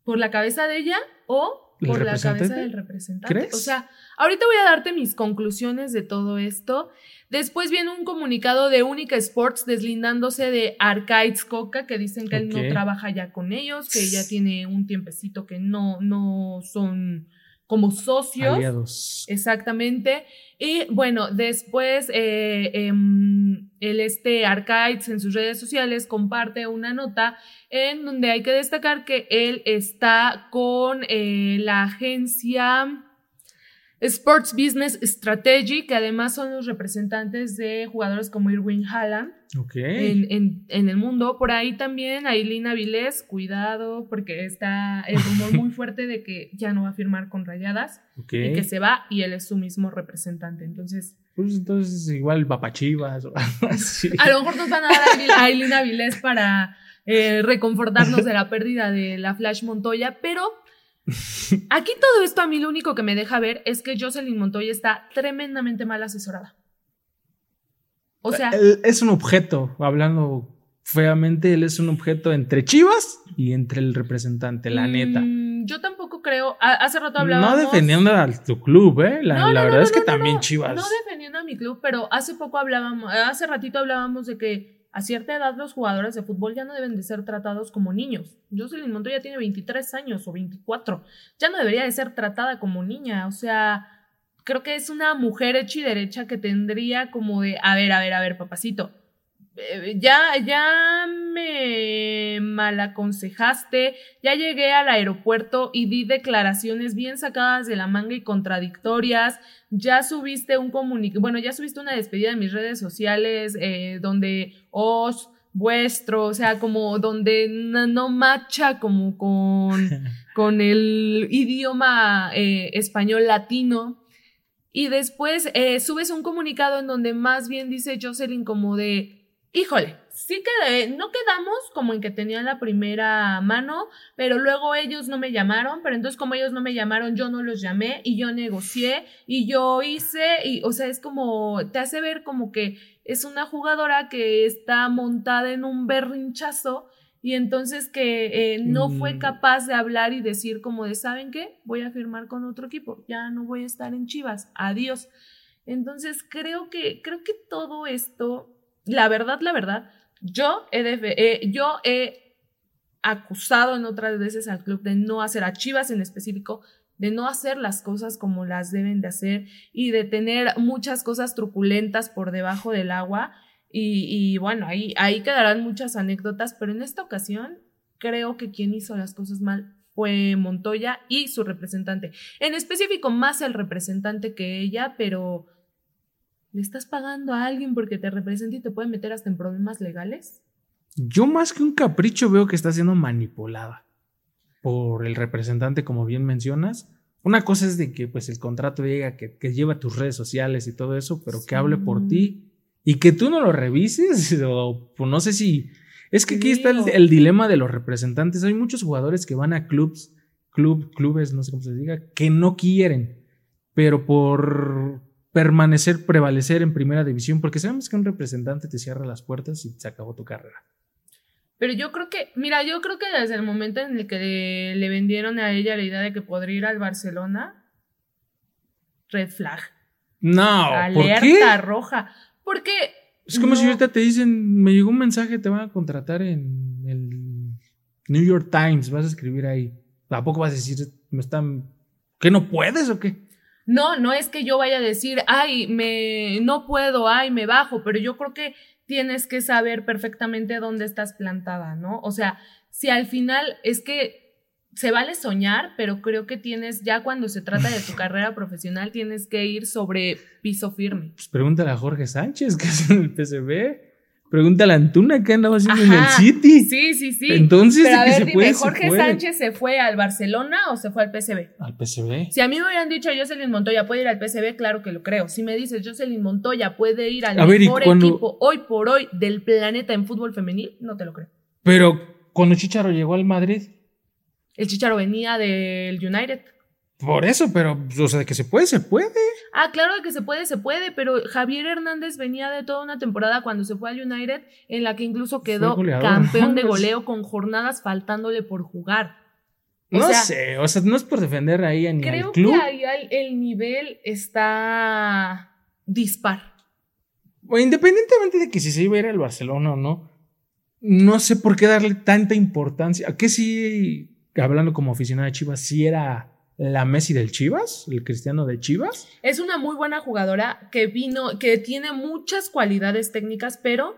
por la cabeza de ella o ¿El por la cabeza del representante. ¿Crees? O sea, ahorita voy a darte mis conclusiones de todo esto. Después viene un comunicado de Única Sports deslindándose de Arcades Coca, que dicen que él no trabaja ya con ellos, que ya tiene un tiempecito que no, no son como socios. Aliados. Exactamente. Y bueno, después eh, em, el este Arcades en sus redes sociales comparte una nota en donde hay que destacar que él está con eh, la agencia, Sports Business Strategy, que además son los representantes de jugadores como Irwin Haaland en, el mundo. Por ahí también Aileen Avilés, cuidado, porque está el rumor muy fuerte de que ya no va a firmar con Rayadas y que se va y él es su mismo representante. Entonces. Pues entonces igual Papachivas o A lo mejor nos van a dar a Aileen Avilés para eh, reconfortarnos de la pérdida de la Flash Montoya, pero Aquí todo esto a mí lo único que me deja ver es que Jocelyn Montoya está tremendamente mal asesorada. O sea. es un objeto, hablando feamente, él es un objeto entre Chivas y entre el representante, la neta. Mm, yo tampoco creo. hace rato hablábamos. No defendiendo a tu club, ¿eh? La, verdad es que también Chivas. No defendiendo a mi club, pero hace poco hablábamos, hace ratito hablábamos de que a cierta edad los jugadores de fútbol ya no deben de ser tratados como niños. Jocelyn Montoya tiene 23 años o 24. Ya no debería de ser tratada como niña. O sea, creo que es una mujer hecha y derecha que tendría como de, a ver, a ver, a ver, papacito. Eh, ya, ya me malaconsejaste, ya llegué al aeropuerto y di declaraciones bien sacadas de la manga y contradictorias, ya subiste un comunicado, bueno, ya subiste una despedida en mis redes sociales eh, donde os, vuestro, o sea, como donde no, macha como con, con el idioma eh, español latino. Y después subes un comunicado en donde más bien dice Jocelyn como de, híjole, sí que no quedamos como en que tenían la primera mano, pero luego ellos no me llamaron, pero entonces como ellos no me llamaron, yo no los llamé y yo negocié y yo hice, y o sea, es como, te hace ver como que es una jugadora que está montada en un berrinchazo y entonces que eh, no fue mm. capaz de hablar y decir como de, ¿saben qué? Voy a firmar con otro equipo, ya no voy a estar en Chivas, adiós. Entonces creo que, creo que todo esto la verdad, la verdad, yo he, yo he acusado en otras veces al club de no hacer a Chivas en específico, de no hacer las cosas como las deben de hacer y de tener muchas cosas truculentas por debajo del agua. Y, bueno, ahí, ahí quedarán muchas anécdotas, pero en esta ocasión creo que quien hizo las cosas mal fue Montoya y su representante. En específico, más el representante que ella, pero ¿Le estás pagando a alguien porque te representa y te puede meter hasta en problemas legales? Yo más que un capricho veo que está siendo manipulada por el representante, como bien mencionas. Una cosa es de que pues el contrato diga que, que lleva tus redes sociales y todo eso, pero que hable por ti y que tú no lo revises o pues, no sé si... Es que aquí está el, dilema de los representantes. Hay muchos jugadores que van a clubs, club, clubes, no sé cómo se diga, que no quieren, pero por permanecer, prevalecer en primera división, porque sabemos que un representante te cierra las puertas y se acabó tu carrera. Pero yo creo que, mira, yo creo que desde el momento en el que le, vendieron a ella la idea de que podría ir al Barcelona, red flag. No, alerta roja. Porque es como si ahorita te dicen, me llegó un mensaje, te van a contratar en el New York Times, vas a escribir ahí. ¿A poco vas a decir, me están, que no puedes o qué? No, no es que yo vaya a decir, ay, me, no puedo, ay, me bajo, pero yo creo que tienes que saber perfectamente dónde estás plantada, ¿no? O sea, si al final es que se vale soñar, pero creo que tienes, ya cuando se trata de tu carrera profesional, tienes que ir sobre piso firme. Pues pregúntale a Jorge Sánchez, que es en el PCB. Pregúntale a Antuna qué andaba haciendo en el City. Sí, sí, sí. Entonces, Pero a ver, dime, ¿Jorge Sánchez se fue al Barcelona o se fue al PSV? Al PSV. Si a mí me hubieran dicho Jocelyn Montoya puede ir al PSV, claro que lo creo. Si me dices Jocelyn Montoya puede ir al mejor equipo hoy por hoy del planeta en fútbol femenil, no te lo creo. Pero cuando Chicharo llegó al Madrid. El Chicharo venía del United. Por eso, pero, o sea, que se puede, se puede. Ah, claro que se puede, se puede, pero Javier Hernández venía de toda una temporada cuando se fue al United, en la que incluso quedó campeón de goleo con jornadas faltándole por jugar. no sé, o sea, no es por defender ahí a ni creo club. que ahí el nivel está dispar. O independientemente de que si se iba a ir al Barcelona o no, no sé por qué darle tanta importancia. ¿A qué sí, hablando como aficionado de Chivas, sí era la Messi del Chivas, el cristiano de Chivas. Es una muy buena jugadora que vino, que tiene muchas cualidades técnicas, pero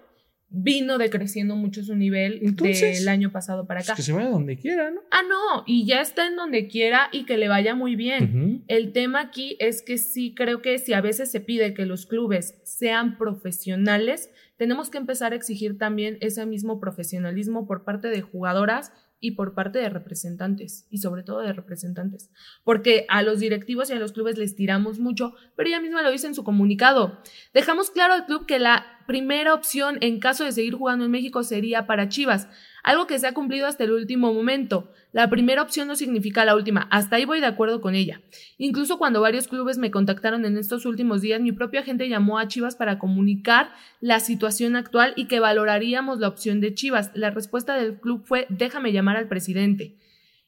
vino decreciendo mucho su nivel Entonces, del año pasado para Pues acá. que se vaya donde quiera, ¿no? Ah, no, y ya está en donde quiera y que le vaya muy bien. El tema aquí es que sí creo que si a veces se pide que los clubes sean profesionales, tenemos que empezar a exigir también ese mismo profesionalismo por parte de jugadoras y por parte de representantes, y sobre todo de representantes, porque a los directivos y a los clubes les tiramos mucho, pero ella misma lo dice en su comunicado. Dejamos claro al club que la primera opción en caso de seguir jugando en México sería para Chivas, algo que se ha cumplido hasta el último momento. La primera opción no significa la última, hasta ahí voy de acuerdo con ella. Incluso cuando varios clubes me contactaron en estos últimos días, mi propia gente llamó a Chivas para comunicar la situación actual y que valoraríamos la opción de Chivas. La respuesta del club fue déjame llamar al presidente.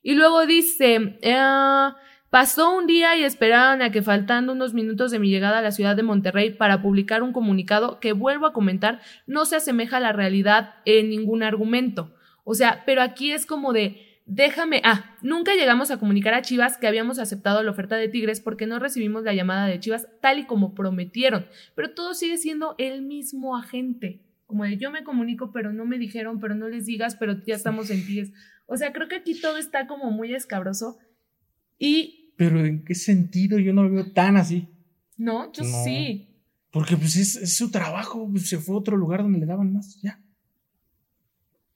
Y luego dice, eh, pasó un día y esperaron a que faltando unos minutos de mi llegada a la ciudad de Monterrey para publicar un comunicado que vuelvo a comentar no se asemeja a la realidad en ningún argumento. O sea, pero aquí es como de, déjame, ah, nunca llegamos a comunicar a Chivas que habíamos aceptado la oferta de Tigres porque no recibimos la llamada de Chivas tal y como prometieron, pero todo sigue siendo el mismo agente. Como de yo me comunico, pero no me dijeron, pero no les digas, pero ya estamos en Tigres. O sea, creo que aquí todo está como muy escabroso. Y Pero ¿en qué sentido? Yo no lo veo tan así. no, yo No. sí. Porque pues es, es su trabajo, pues, se fue a otro lugar donde le daban más, ya.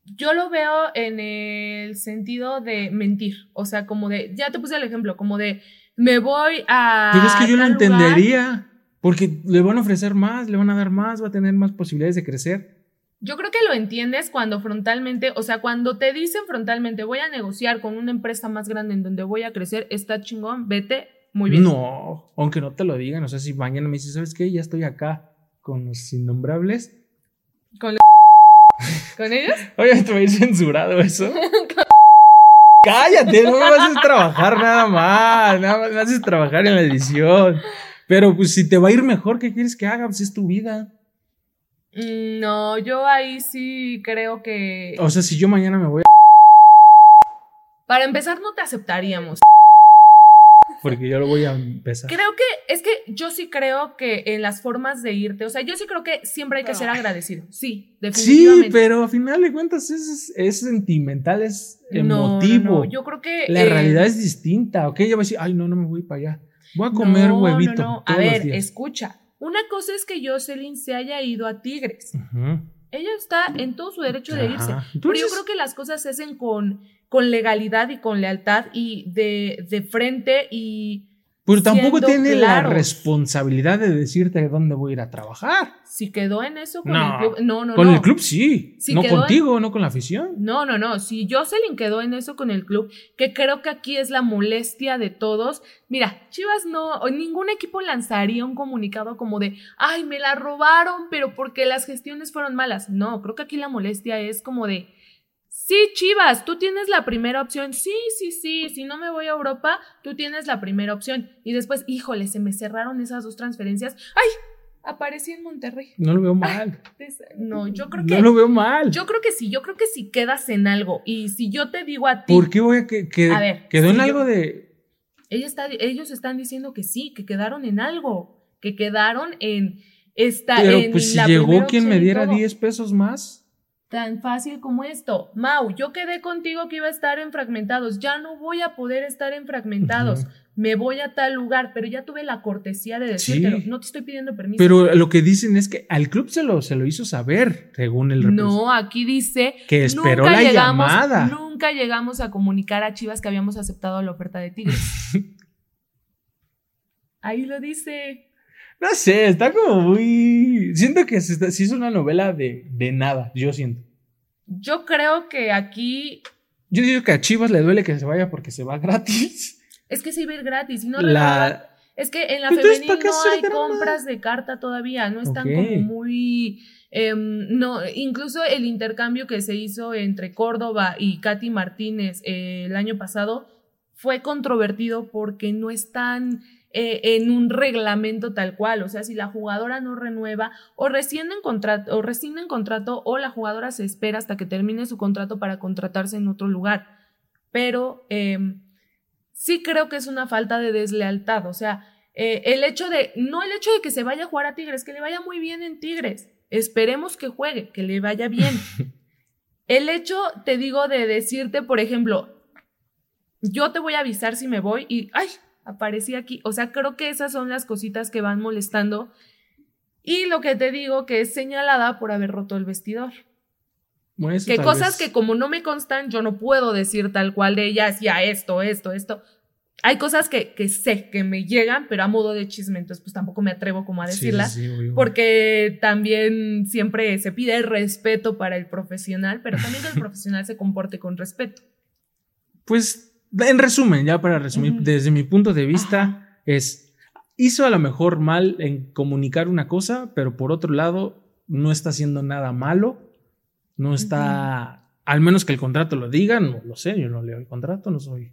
Yo lo veo en el sentido de mentir. O sea, como de, ya te puse el ejemplo, como de me voy a. Pero es que yo lo entendería, porque le van a ofrecer más, le van a dar más, va a tener más posibilidades de crecer. Yo creo que lo entiendes cuando frontalmente, o sea, cuando te dicen frontalmente, voy a negociar con una empresa más grande en donde voy a crecer, está chingón, vete, muy bien. No, aunque no te lo digan, o sea, si mañana me dices, ¿sabes qué? Ya estoy acá con los innombrables. ¿Con, lo- ¿Con ellos? Oye, te voy a ir censurado eso. Cállate, no me vas a hacer trabajar nada más, nada más me haces trabajar en la edición. Pero pues si te va a ir mejor, ¿qué quieres que haga? Pues es tu vida. Mm, No, yo ahí sí creo que. O sea, si yo mañana me voy a... Para empezar, no te aceptaríamos. Porque yo lo voy a empezar. Creo que, es que yo sí creo que en las formas de irte, o sea, yo sí creo que siempre hay que ser agradecido. Sí, Sí, definitivamente. pero a final de cuentas es, es sentimental, es No, no, emotivo. no, Yo creo que. La eh, realidad es distinta, ¿ok? Yo voy a decir, ay, no, no me voy para allá. Voy a comer no, huevito. No, no. todos A los ver, días. escucha. Una cosa es que Jocelyn se haya ido a Tigres. Ella está en todo su derecho de irse. Pero yo creo que las cosas se hacen con, con legalidad y con lealtad y de, de frente y Pero tampoco tiene la responsabilidad de decirte dónde voy a ir a trabajar. si quedó en eso con No. el club. No, no, con no. el club sí. Si no en- contigo, no con la afición. No, no, no. Si Jocelyn quedó en eso con el club, que creo que aquí es la molestia de todos. Mira, Chivas no, ningún equipo lanzaría un comunicado como de, ay, me la robaron, pero porque las gestiones fueron malas. No, creo que aquí la molestia es como de, sí, Chivas, tú tienes la primera opción. Sí, sí, sí. Si no me voy a Europa, tú tienes la primera opción. Y después, híjole, se me cerraron esas dos transferencias. Ay, aparecí en Monterrey. No lo veo mal. No, yo creo que... No lo veo mal. Yo creo que sí, yo creo que si quedas en algo y si yo te digo a ti, ¿Por qué voy a que, que- A ver, quedó en yo- algo de ella está, ellos están diciendo que sí, que quedaron en algo, que quedaron en esta. Pero en pues si llegó quien me diera todo. 10 pesos más. Tan fácil como esto. Mau, yo quedé contigo que iba a estar en fragmentados. Ya no voy a poder estar en fragmentados. Me voy a tal lugar, pero ya tuve la cortesía de decírtelo. Sí. No te estoy pidiendo permiso. Pero lo que dicen es que al club se lo, se lo hizo saber, según el. No, aquí dice Que esperó nunca la llegamos, llamada. Nunca llegamos a comunicar a Chivas que habíamos aceptado la oferta de Tigres. Ahí lo dice. No sé, está como muy. Siento que se está, sí es una novela de, de nada, yo siento. Yo creo que aquí Yo digo que a Chivas le duele que se vaya porque se va gratis. es que se iba a ir gratis. Y no La-. Es que en la Entonces, femenil ¿para qué no hay drama? compras de carta todavía. No están como muy. em, no, incluso el intercambio que se hizo entre Córdoba y Katy Martínez eh, el año pasado fue controvertido porque no están eh, en un reglamento tal cual. O sea, si la jugadora no renueva o rescinden contrato, o rescinden contrato o la jugadora se espera hasta que termine su contrato para contratarse en otro lugar. Pero em, sí creo que es una falta de deslealtad. O sea, eh, el hecho de, no el hecho de que se vaya a jugar a Tigres, que le vaya muy bien en Tigres. Esperemos que juegue, que le vaya bien. El hecho, te digo, de decirte, por ejemplo, yo te voy a avisar si me voy y, ay, aparecí aquí. O sea, creo que esas son las cositas que van molestando. Y lo que te digo, que es señalada por haber roto el vestidor. que cosas que como no me constan, yo no puedo decir tal cual de ellas, ya esto, esto, esto. Hay cosas que, que, sé que me llegan, pero a modo de chisme, entonces pues tampoco me atrevo como a decirlas, porque también siempre se pide respeto para el profesional, pero también que el profesional se comporte con respeto. Pues en resumen, ya para resumir, desde mi punto de vista, es, hizo a lo mejor mal en comunicar una cosa, pero por otro lado, no está haciendo nada malo, no está, al menos que el contrato lo diga, no lo sé, yo no leo el contrato, no soy,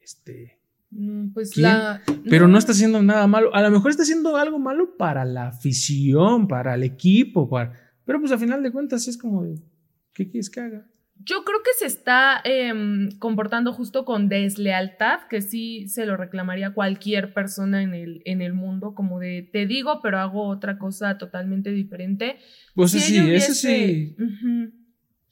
este... Mm, pues la... Pero no. está haciendo nada malo. A lo mejor está haciendo algo malo para la afición, para el equipo, para... pero pues a final de cuentas es como, ¿qué quieres que haga? Yo creo que se está em, comportando justo con deslealtad, que sí se lo reclamaría cualquier persona en el, en el mundo, como de te digo, pero hago otra cosa totalmente diferente. Pues sí, eso sí.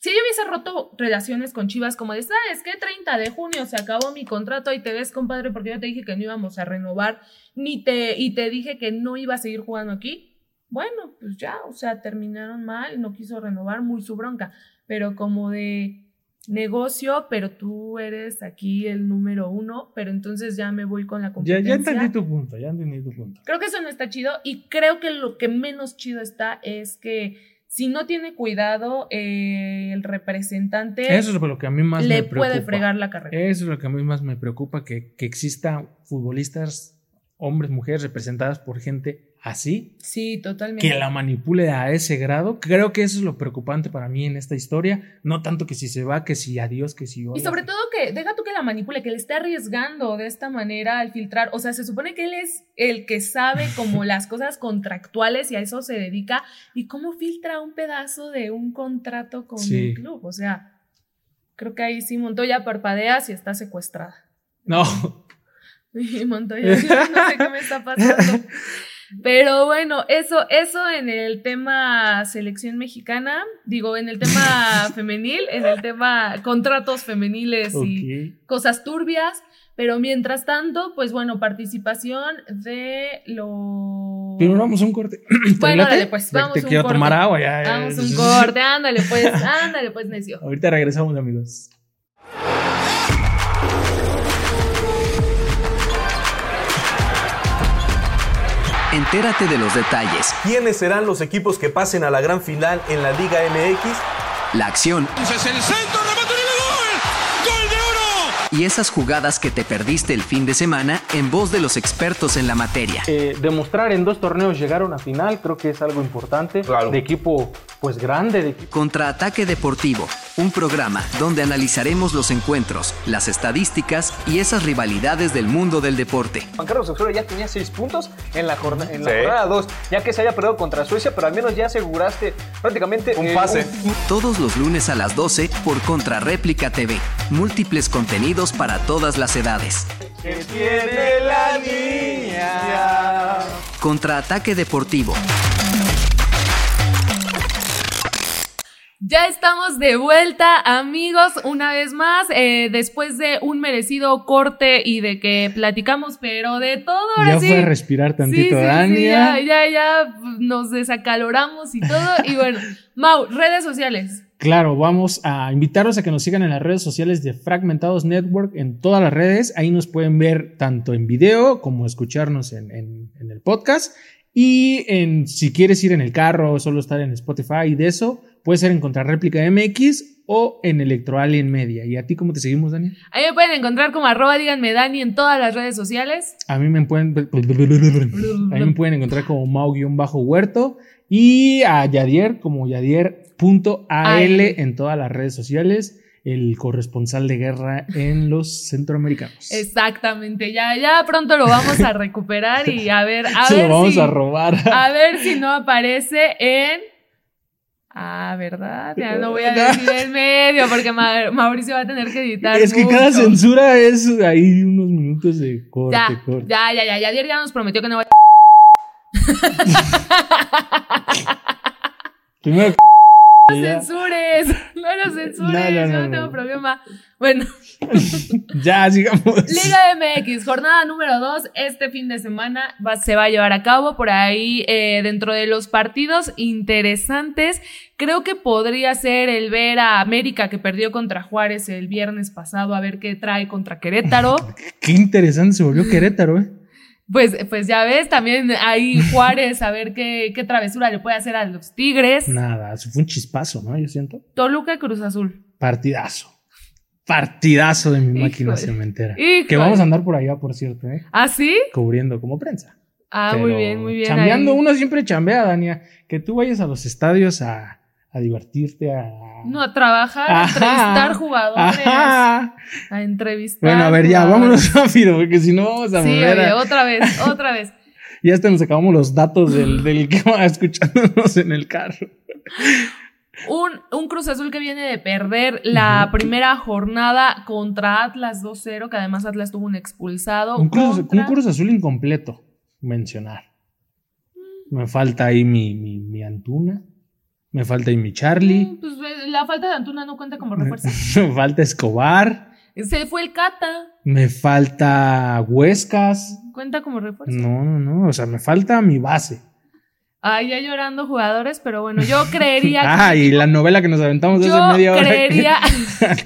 Si yo hubiese roto relaciones con Chivas, como de, ¿sabes qué? 30 de junio se acabó mi contrato y te ves, compadre, porque yo te dije que no íbamos a renovar, ni te, y te dije que no iba a seguir jugando aquí. Bueno, pues ya, o sea, terminaron mal, no quiso renovar, muy su bronca pero como de negocio, pero tú eres aquí el número uno, pero entonces ya me voy con la competencia. Ya, ya entendí tu punto, ya entendí tu punto. Creo que eso no está chido y creo que lo que menos chido está es que si no tiene cuidado eh, el representante... Eso es lo que a mí más le me preocupa. puede fregar la carrera. Eso es lo que a mí más me preocupa, que, que exista futbolistas, hombres, mujeres representadas por gente así. Sí, totalmente. Que la manipule a ese grado. Creo que eso es lo preocupante para mí en esta historia. No tanto que si se va, que si adiós, que si... Y sobre todo que deja tú que la manipule, que le esté arriesgando de esta manera al filtrar. O sea, se supone que él es el que sabe como las cosas contractuales y a eso se dedica. ¿Y cómo filtra un pedazo de un contrato con un club? O sea, creo que ahí sí Montoya parpadeas y está secuestrada. No. Y Montoya, no sé qué me está pasando. Pero bueno, eso, eso en el tema selección mexicana, digo, en el tema femenil, en el tema contratos femeniles y cosas turbias. Pero mientras tanto, pues bueno, participación de los. Pero vamos a un corte. Bueno, dale, pues vamos Te, quiero tomar agua ya. Vamos a un corte, ándale, pues, ándale, pues, necio. Ahorita regresamos, amigos. Entérate de los detalles. ¿Quiénes serán los equipos que pasen a la gran final en la Liga MX? La acción. el centro, y esas jugadas que te perdiste el fin de semana en voz de los expertos en la materia. Eh, demostrar en dos torneos llegar a una final creo que es algo importante. Claro. De equipo pues grande. De... Contraataque Deportivo, un programa donde analizaremos los encuentros, las estadísticas y esas rivalidades del mundo del deporte. Juan Carlos Osorio ya tenía seis puntos en la, jornada, en la jornada 2, ya que se haya perdido contra Suecia, pero al menos ya aseguraste prácticamente un pase. Todos los lunes a las 12 por Contrarréplica TV. Múltiples contenidos para todas las edades. ¿Qué tiene la niña? Contraataque deportivo. Ya estamos de vuelta, amigos, una vez más, eh, después de un merecido corte y de que platicamos, pero de todo. ya fue a respirar tantito, Dani. ya, ya, ya nos desacaloramos y todo. y bueno, Mau, redes sociales. Claro, vamos a invitarlos a que nos sigan en las redes sociales de Fragmentados Network en todas las redes. Ahí nos pueden ver tanto en video como escucharnos en, el podcast. Y en, si quieres ir en el carro o solo estar en Spotify y de eso, puede ser encontrar réplica MX o en Electroalien Media. ¿Y a ti cómo te seguimos, Dani? Ahí me pueden encontrar como arroba díganme Dani en todas las redes sociales. A mí me pueden, a mí me pueden encontrar como Mau-Huerto y a Yadier como Yadier .al en todas las redes sociales el corresponsal de guerra en los centroamericanos. Exactamente, ya, ya pronto lo vamos a recuperar y a ver, a Se ver lo vamos si, a robar. A ver si no aparece en Ah, ¿verdad? Ya no voy a decir el medio porque Mauricio va a tener que editar. Es que cada censura es ahí unos minutos de corte, ya, corte. Ya, ya, ya, ya, ayer ya nos prometió que no va a Primero No censures, no lo censures, No, no, yo no, no tengo problema. Bueno, ya, sigamos. Liga MX, jornada número 2, este fin de semana va- se va a llevar a cabo por ahí eh, dentro de los partidos interesantes. Creo que podría ser el ver a América que perdió contra Juárez el viernes pasado, a ver qué trae contra Querétaro. Qué interesante se volvió Querétaro, ¿eh? Pues, pues ya ves, también ahí Juárez, a ver qué, qué travesura le puede hacer a los Tigres. Nada, eso fue un chispazo, ¿no? Yo siento. Toluca Cruz Azul. Partidazo. Partidazo de mi máquina Híjole. cementera. Híjole. Que vamos a andar por allá, por cierto, ¿eh? ¿Ah, sí? Cubriendo como prensa. Ah, muy bien, muy bien. Chambeando, ahí. uno siempre chambea, Dania. Que tú vayas a los estadios a, a divertirte, a. No, a trabajar, a entrevistar jugadores. Ajá. A entrevistar. Bueno, a ver, ya, jugadores. vámonos rápido, porque si no vamos a Sí, volver oye, a- otra vez, otra vez. Ya hasta nos acabamos los datos del, del que va escuchándonos en el carro. Un, un Cruz Azul que viene de perder la primera jornada contra Atlas 2-0, que además Atlas tuvo un expulsado. Un cruz, contra- un Cruz azul incompleto, mencionar. Me falta ahí mi, mi, mi Antuna. Me falta mi Charlie. Mm, Pues eh, la falta de Antuna no cuenta como refuerzo. Me falta Escobar. Se fue el Cata, Me falta Huescas. cuenta como refuerzo. No, no, no. O sea, me falta mi base. Ay, ya llorando jugadores, pero bueno, yo creería que. Ah, y la novela que nos aventamos hace yo media hora. creería,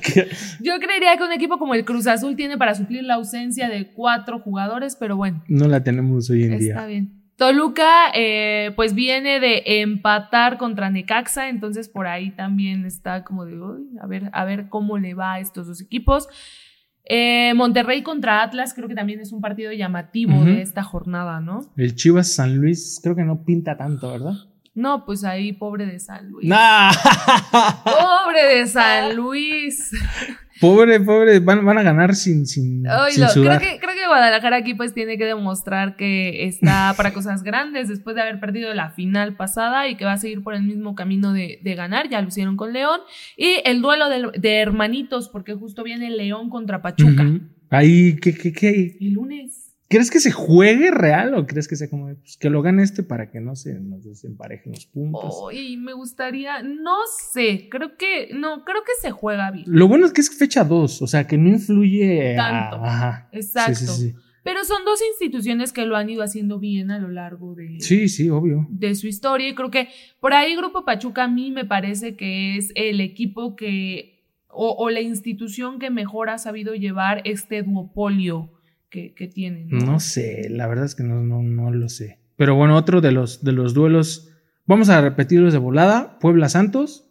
que- yo creería que un equipo como el Cruz Azul tiene para suplir la ausencia de cuatro jugadores, pero bueno. no la tenemos hoy en Está día. bien. Toluca, eh, pues viene de empatar contra Necaxa, entonces por ahí también está como de, "Uy, a ver, a ver cómo le va a estos dos equipos. Eh, Monterrey contra Atlas, creo que también es un partido llamativo de esta jornada, ¿no? El Chivas San Luis creo que no pinta tanto, ¿verdad? No, pues ahí, pobre de San Luis. ¡Nah! Pobre de San Luis. pobre, pobre. Van, van a ganar sin, sin, sin lo- creo, sudar. que, creo que Guadalajara aquí pues tiene que demostrar que está para cosas grandes después de haber perdido la final pasada y que va a seguir por el mismo camino de, de ganar, ya lo hicieron con León. Y el duelo de, de hermanitos, porque justo viene León contra Pachuca. Ujú. Ahí, ¿qué, qué, qué? El lunes. ¿Crees que se juegue real o crees que sea como pues, que lo gane este para que no se nos desemparejen los puntos? Uy, me gustaría, no sé, creo que, no, creo que se juega bien. Lo bueno es que es fecha 2, o sea, que no influye a- Tanto. Ajá. Exacto. Sí, sí, sí. Pero son dos instituciones que lo han ido haciendo bien a lo largo de, Sí, sí, obvio. de su historia y creo que por ahí Grupo Pachuca a mí me parece que es el equipo que o, o la institución que mejor ha sabido llevar este duopolio que, que tiene. ¿no? No sé, la verdad es que no, no, no lo sé. Pero bueno, otro de los, de los duelos, vamos a repetirlos de volada. Puebla Santos.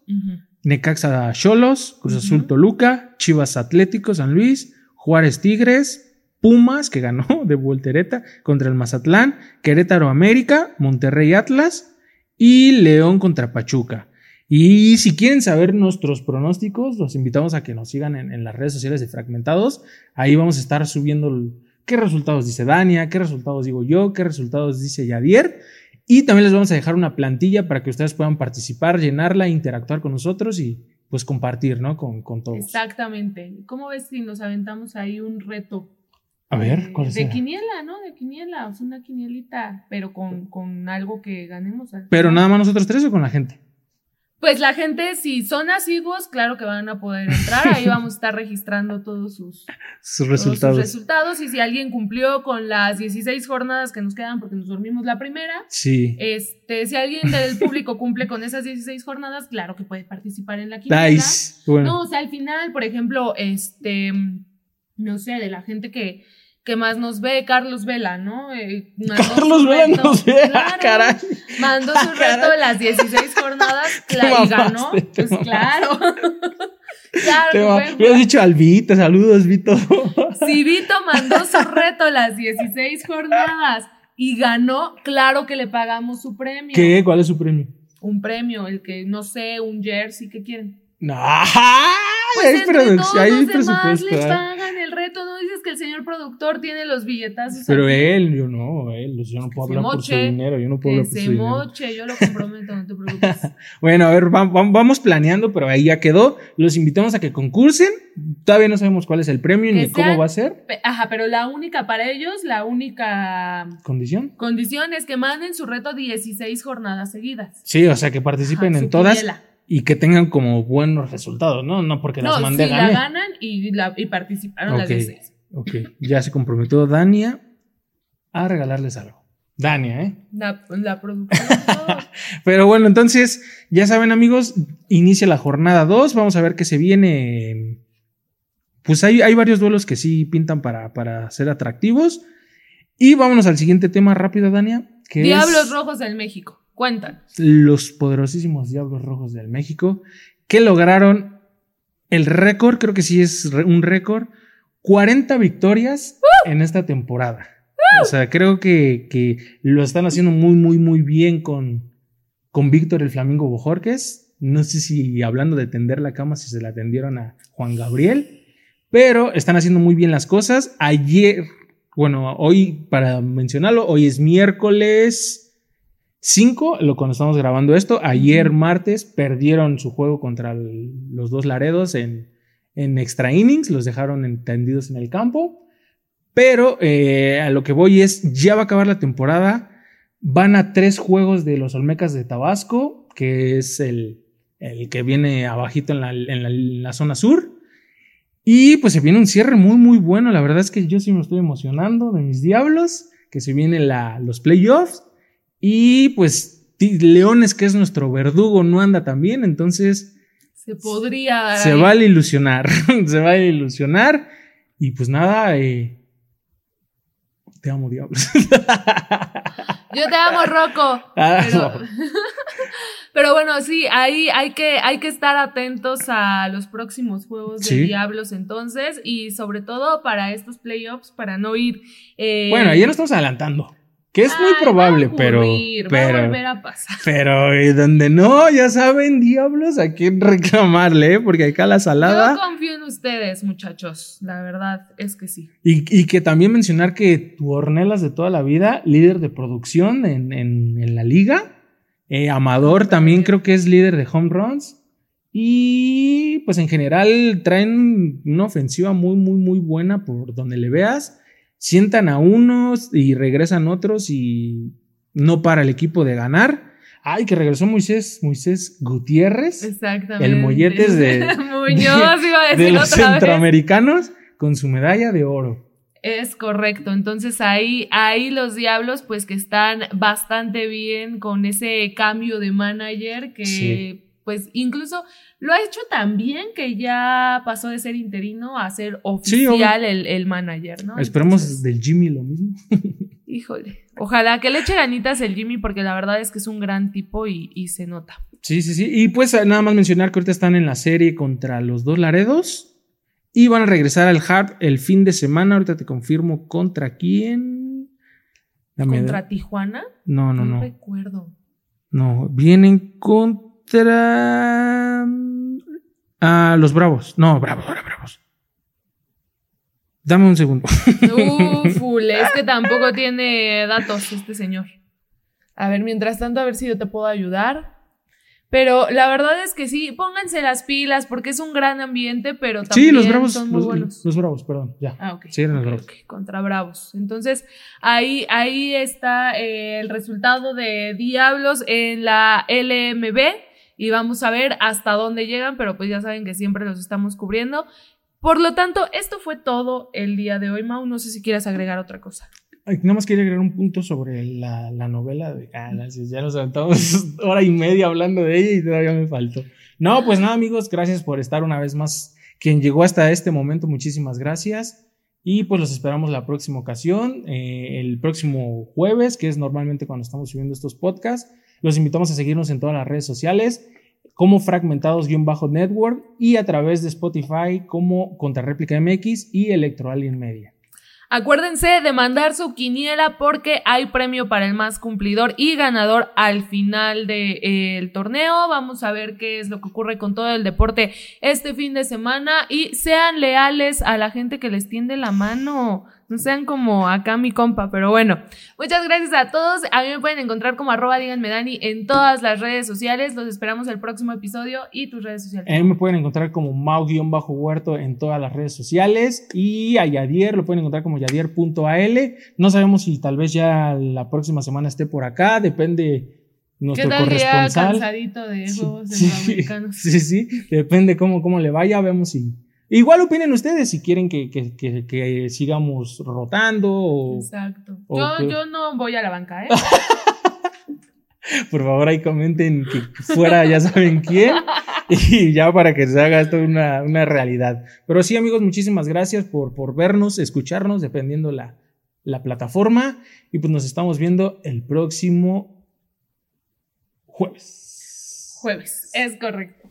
Necaxa Cholos, Cruz Azul. Toluca, Chivas Atlético San Luis, Juárez Tigres, Pumas, que ganó de voltereta contra el Mazatlán, Querétaro América, Monterrey Atlas y León contra Pachuca. Y si quieren saber nuestros pronósticos, los invitamos a que nos sigan en, en las redes sociales de Fragmentados. Ahí vamos a estar subiendo qué resultados dice Dania, qué resultados digo yo, qué resultados dice Yadier. Y también les vamos a dejar una plantilla para que ustedes puedan participar, llenarla, interactuar con nosotros y pues compartir, ¿no? Con, con todos. Exactamente. ¿Cómo ves si nos aventamos ahí un reto? A ver, Eh, ¿cuál es? De quiniela, ¿no? De quiniela, o sea, una quinielita, pero con, con algo que ganemos. Pero nada más nosotros tres o con la gente. Pues la gente, si son asiduos, claro que van a poder entrar. Ahí vamos a estar registrando todos sus, Sus todos resultados. sus resultados. Y si alguien cumplió con las 16 jornadas que nos quedan porque nos dormimos la primera, Sí. este, si alguien del público cumple con esas 16 jornadas, claro que puede participar en la quiniela. Nice. Bueno. No, o sea, al final, por ejemplo, este, no sé, de la gente que, que más nos ve, Carlos Vela, ¿no? Eh, Carlos Vela nos ve, ah, Claro, caray. Mandó su reto de las 16 jornadas Te cla- y ganó. mamaste, Pues claro. claro, pueden hubieras dicho Albita, saludos, Vito. Si Vito mandó su reto las 16 jornadas y ganó, claro que le pagamos su premio. ¿Qué? ¿Cuál es su premio? Un premio, el que, no sé, un jersey, ¿qué quieren? No. ¡Ajá! Pues hay entre produ- todos hay presupuesto, le ¿eh? pagan el reto. No dices que el señor productor tiene los billetazos. Pero aquí? él, yo no, él, yo no puedo hablar por su dinero, yo no puedo Que hablar por se su dinero. moche, yo lo comprometo, no te preocupes. Bueno, a ver, va- va- vamos planeando, pero ahí ya quedó. Los invitamos a que concursen. Todavía no sabemos cuál es el premio Que ni cómo va a ser. Ajá, pero la única para ellos, la única ¿Condición? condición es que manden su reto 16 jornadas seguidas. Sí, o sea, que participen Ajá, en todas quiniela. Y que tengan como buenos resultados, ¿no? No porque las mandé la gané. ganan y, la, y participaron las Ok. 16. Ok, ya se comprometió Dania a regalarles algo. Dania, ¿eh? La, la. Pero bueno, entonces, ya saben amigos, inicia la jornada 2, vamos a ver qué se viene. Pues hay, hay varios duelos que sí pintan para, para ser atractivos. Y vámonos al siguiente tema rápido, Dania, que Diablos es Rojos del México. Cuentan. los poderosísimos Diablos Rojos del México, que lograron el récord, creo que sí es un récord, 40 victorias en esta temporada. O sea, creo que, que lo están haciendo muy, muy, muy bien con, con Víctor el Flamingo Bojorques. No sé si hablando de tender la cama, si se la tendieron a Juan Gabriel, pero están haciendo muy bien las cosas. Ayer, bueno, hoy, para mencionarlo, hoy es miércoles 5, lo cuando estamos grabando esto. Ayer, martes, perdieron su juego contra el- los dos Laredos en, en extra innings, los dejaron entendidos en el campo. Pero eh, a lo que voy es, ya va a acabar la temporada. Van a tres juegos de los Olmecas de Tabasco, que es el, el que viene abajito en la, en la- en la zona sur. Y pues se viene un cierre muy, muy bueno. La verdad es que yo sí me estoy emocionando de mis diablos, que se vienen la- los playoffs. Y pues Leones, que es nuestro verdugo, no anda tan bien. Entonces Se podría se ahí. va a ilusionar. se va a ilusionar. Y pues nada, eh, te amo, diablos. Yo te amo, Rocco. Ah, Pero, no. pero bueno, sí, ahí hay que, hay que estar atentos a los próximos juegos de. Diablos entonces y sobre todo para estos playoffs, para no ir... eh, Bueno, ya nos estamos adelantando. Que es muy probable, va a pero. ocurrir, va a pero volver a pasar. Pero donde no, ya saben, diablos, a quién reclamarle, ¿eh? porque acá la Yo salada. confío en ustedes, muchachos. La verdad es que sí. Y, y que también mencionar que tu Ornelas de toda la vida, líder de producción en, en- en la liga. Eh, Amador también creo que es líder de home runs. Y pues en general traen una ofensiva muy, muy, muy buena por donde le veas. Sientan a unos y regresan otros y no para el equipo de ganar. Ay, que regresó Moisés, Moisés Gutiérrez. Exactamente. El molletes de- Muñoz iba a de decir los otra vez. centroamericanos con su medalla de oro. Es correcto. Entonces ahí, ahí los diablos, pues que están bastante bien con ese cambio de manager que, Sí. Pues, incluso lo ha hecho tan bien que ya pasó de ser interino a ser Sí, oficial el, el manager, ¿no? Esperemos Entonces, del Jimmy lo mismo. híjole. Ojalá que le eche ganitas el Jimmy, porque la verdad es que es un gran tipo y, y se nota. Sí, sí, sí. Y pues nada más mencionar que ahorita están en la serie contra los dos Laredos. Y van a regresar al Harp el fin de semana. Ahorita te confirmo contra quién. Dame- ¿Contra Tijuana? No, no, no. recuerdo. No, vienen contra. Ah, los Bravos. No, Bravos, ahora Bravos. Dame un segundo. Ufule, es que tampoco tiene datos este señor. A ver, mientras tanto, a ver si yo te puedo ayudar. Pero la verdad es que sí, pónganse las pilas porque es un gran ambiente, pero también Sí, los Bravos. son muy Los, buenos. los Bravos, perdón. Ya. Ah, ok. Sí, eran los Bravos. Contra Bravos. Entonces, ahí, ahí está eh, el resultado de Diablos en la LMB. Y vamos a ver hasta dónde llegan, pero pues ya saben que siempre los estamos cubriendo. Por lo tanto, esto fue todo el día de hoy, Mau. No sé si quieres agregar otra cosa. Nada más quería agregar un punto sobre la, la novela de ah, ya nos aventamos hora y media hablando de ella y todavía me faltó. No, pues nada, amigos, gracias por estar una vez más. Quien llegó hasta este momento, muchísimas gracias. Y pues los esperamos la próxima ocasión, eh, el próximo jueves, que es normalmente cuando estamos subiendo estos podcasts. Los invitamos a seguirnos en todas las redes sociales como Fragmentados-Network y a través de Spotify como Contrarréplica MX y Electro Alien Media. Acuérdense de mandar su quiniela porque hay premio para el más cumplidor y ganador al final del de, torneo. Vamos a ver qué es lo que ocurre con todo el deporte este fin de semana y sean leales a la gente que les tiende la mano. No sean como acá mi compa, pero bueno. Muchas gracias a todos. A mí me pueden encontrar como arroba díganme Dani en todas las redes sociales. Los esperamos el próximo episodio y tus redes sociales. A mí me pueden encontrar como Mau-Huerto en todas las redes sociales. Y a Yadier lo pueden encontrar como yadier.al. No sabemos si tal vez ya la próxima semana esté por acá. Depende nuestro ¿Qué tal corresponsal. cansadito de juegos sí, centroamericanos? Sí, sí, depende cómo, cómo le vaya, vemos si Igual opinen ustedes si quieren que, que, que, que sigamos rotando o... Exacto. O yo, yo no voy a la banca, ¿eh? Por favor, ahí comenten que fuera ya saben quién y ya para que se haga esto una, una realidad. Pero sí, amigos, muchísimas gracias por, por vernos, escucharnos, dependiendo la, la plataforma. Y pues nos estamos viendo el próximo jueves. Jueves, es correcto.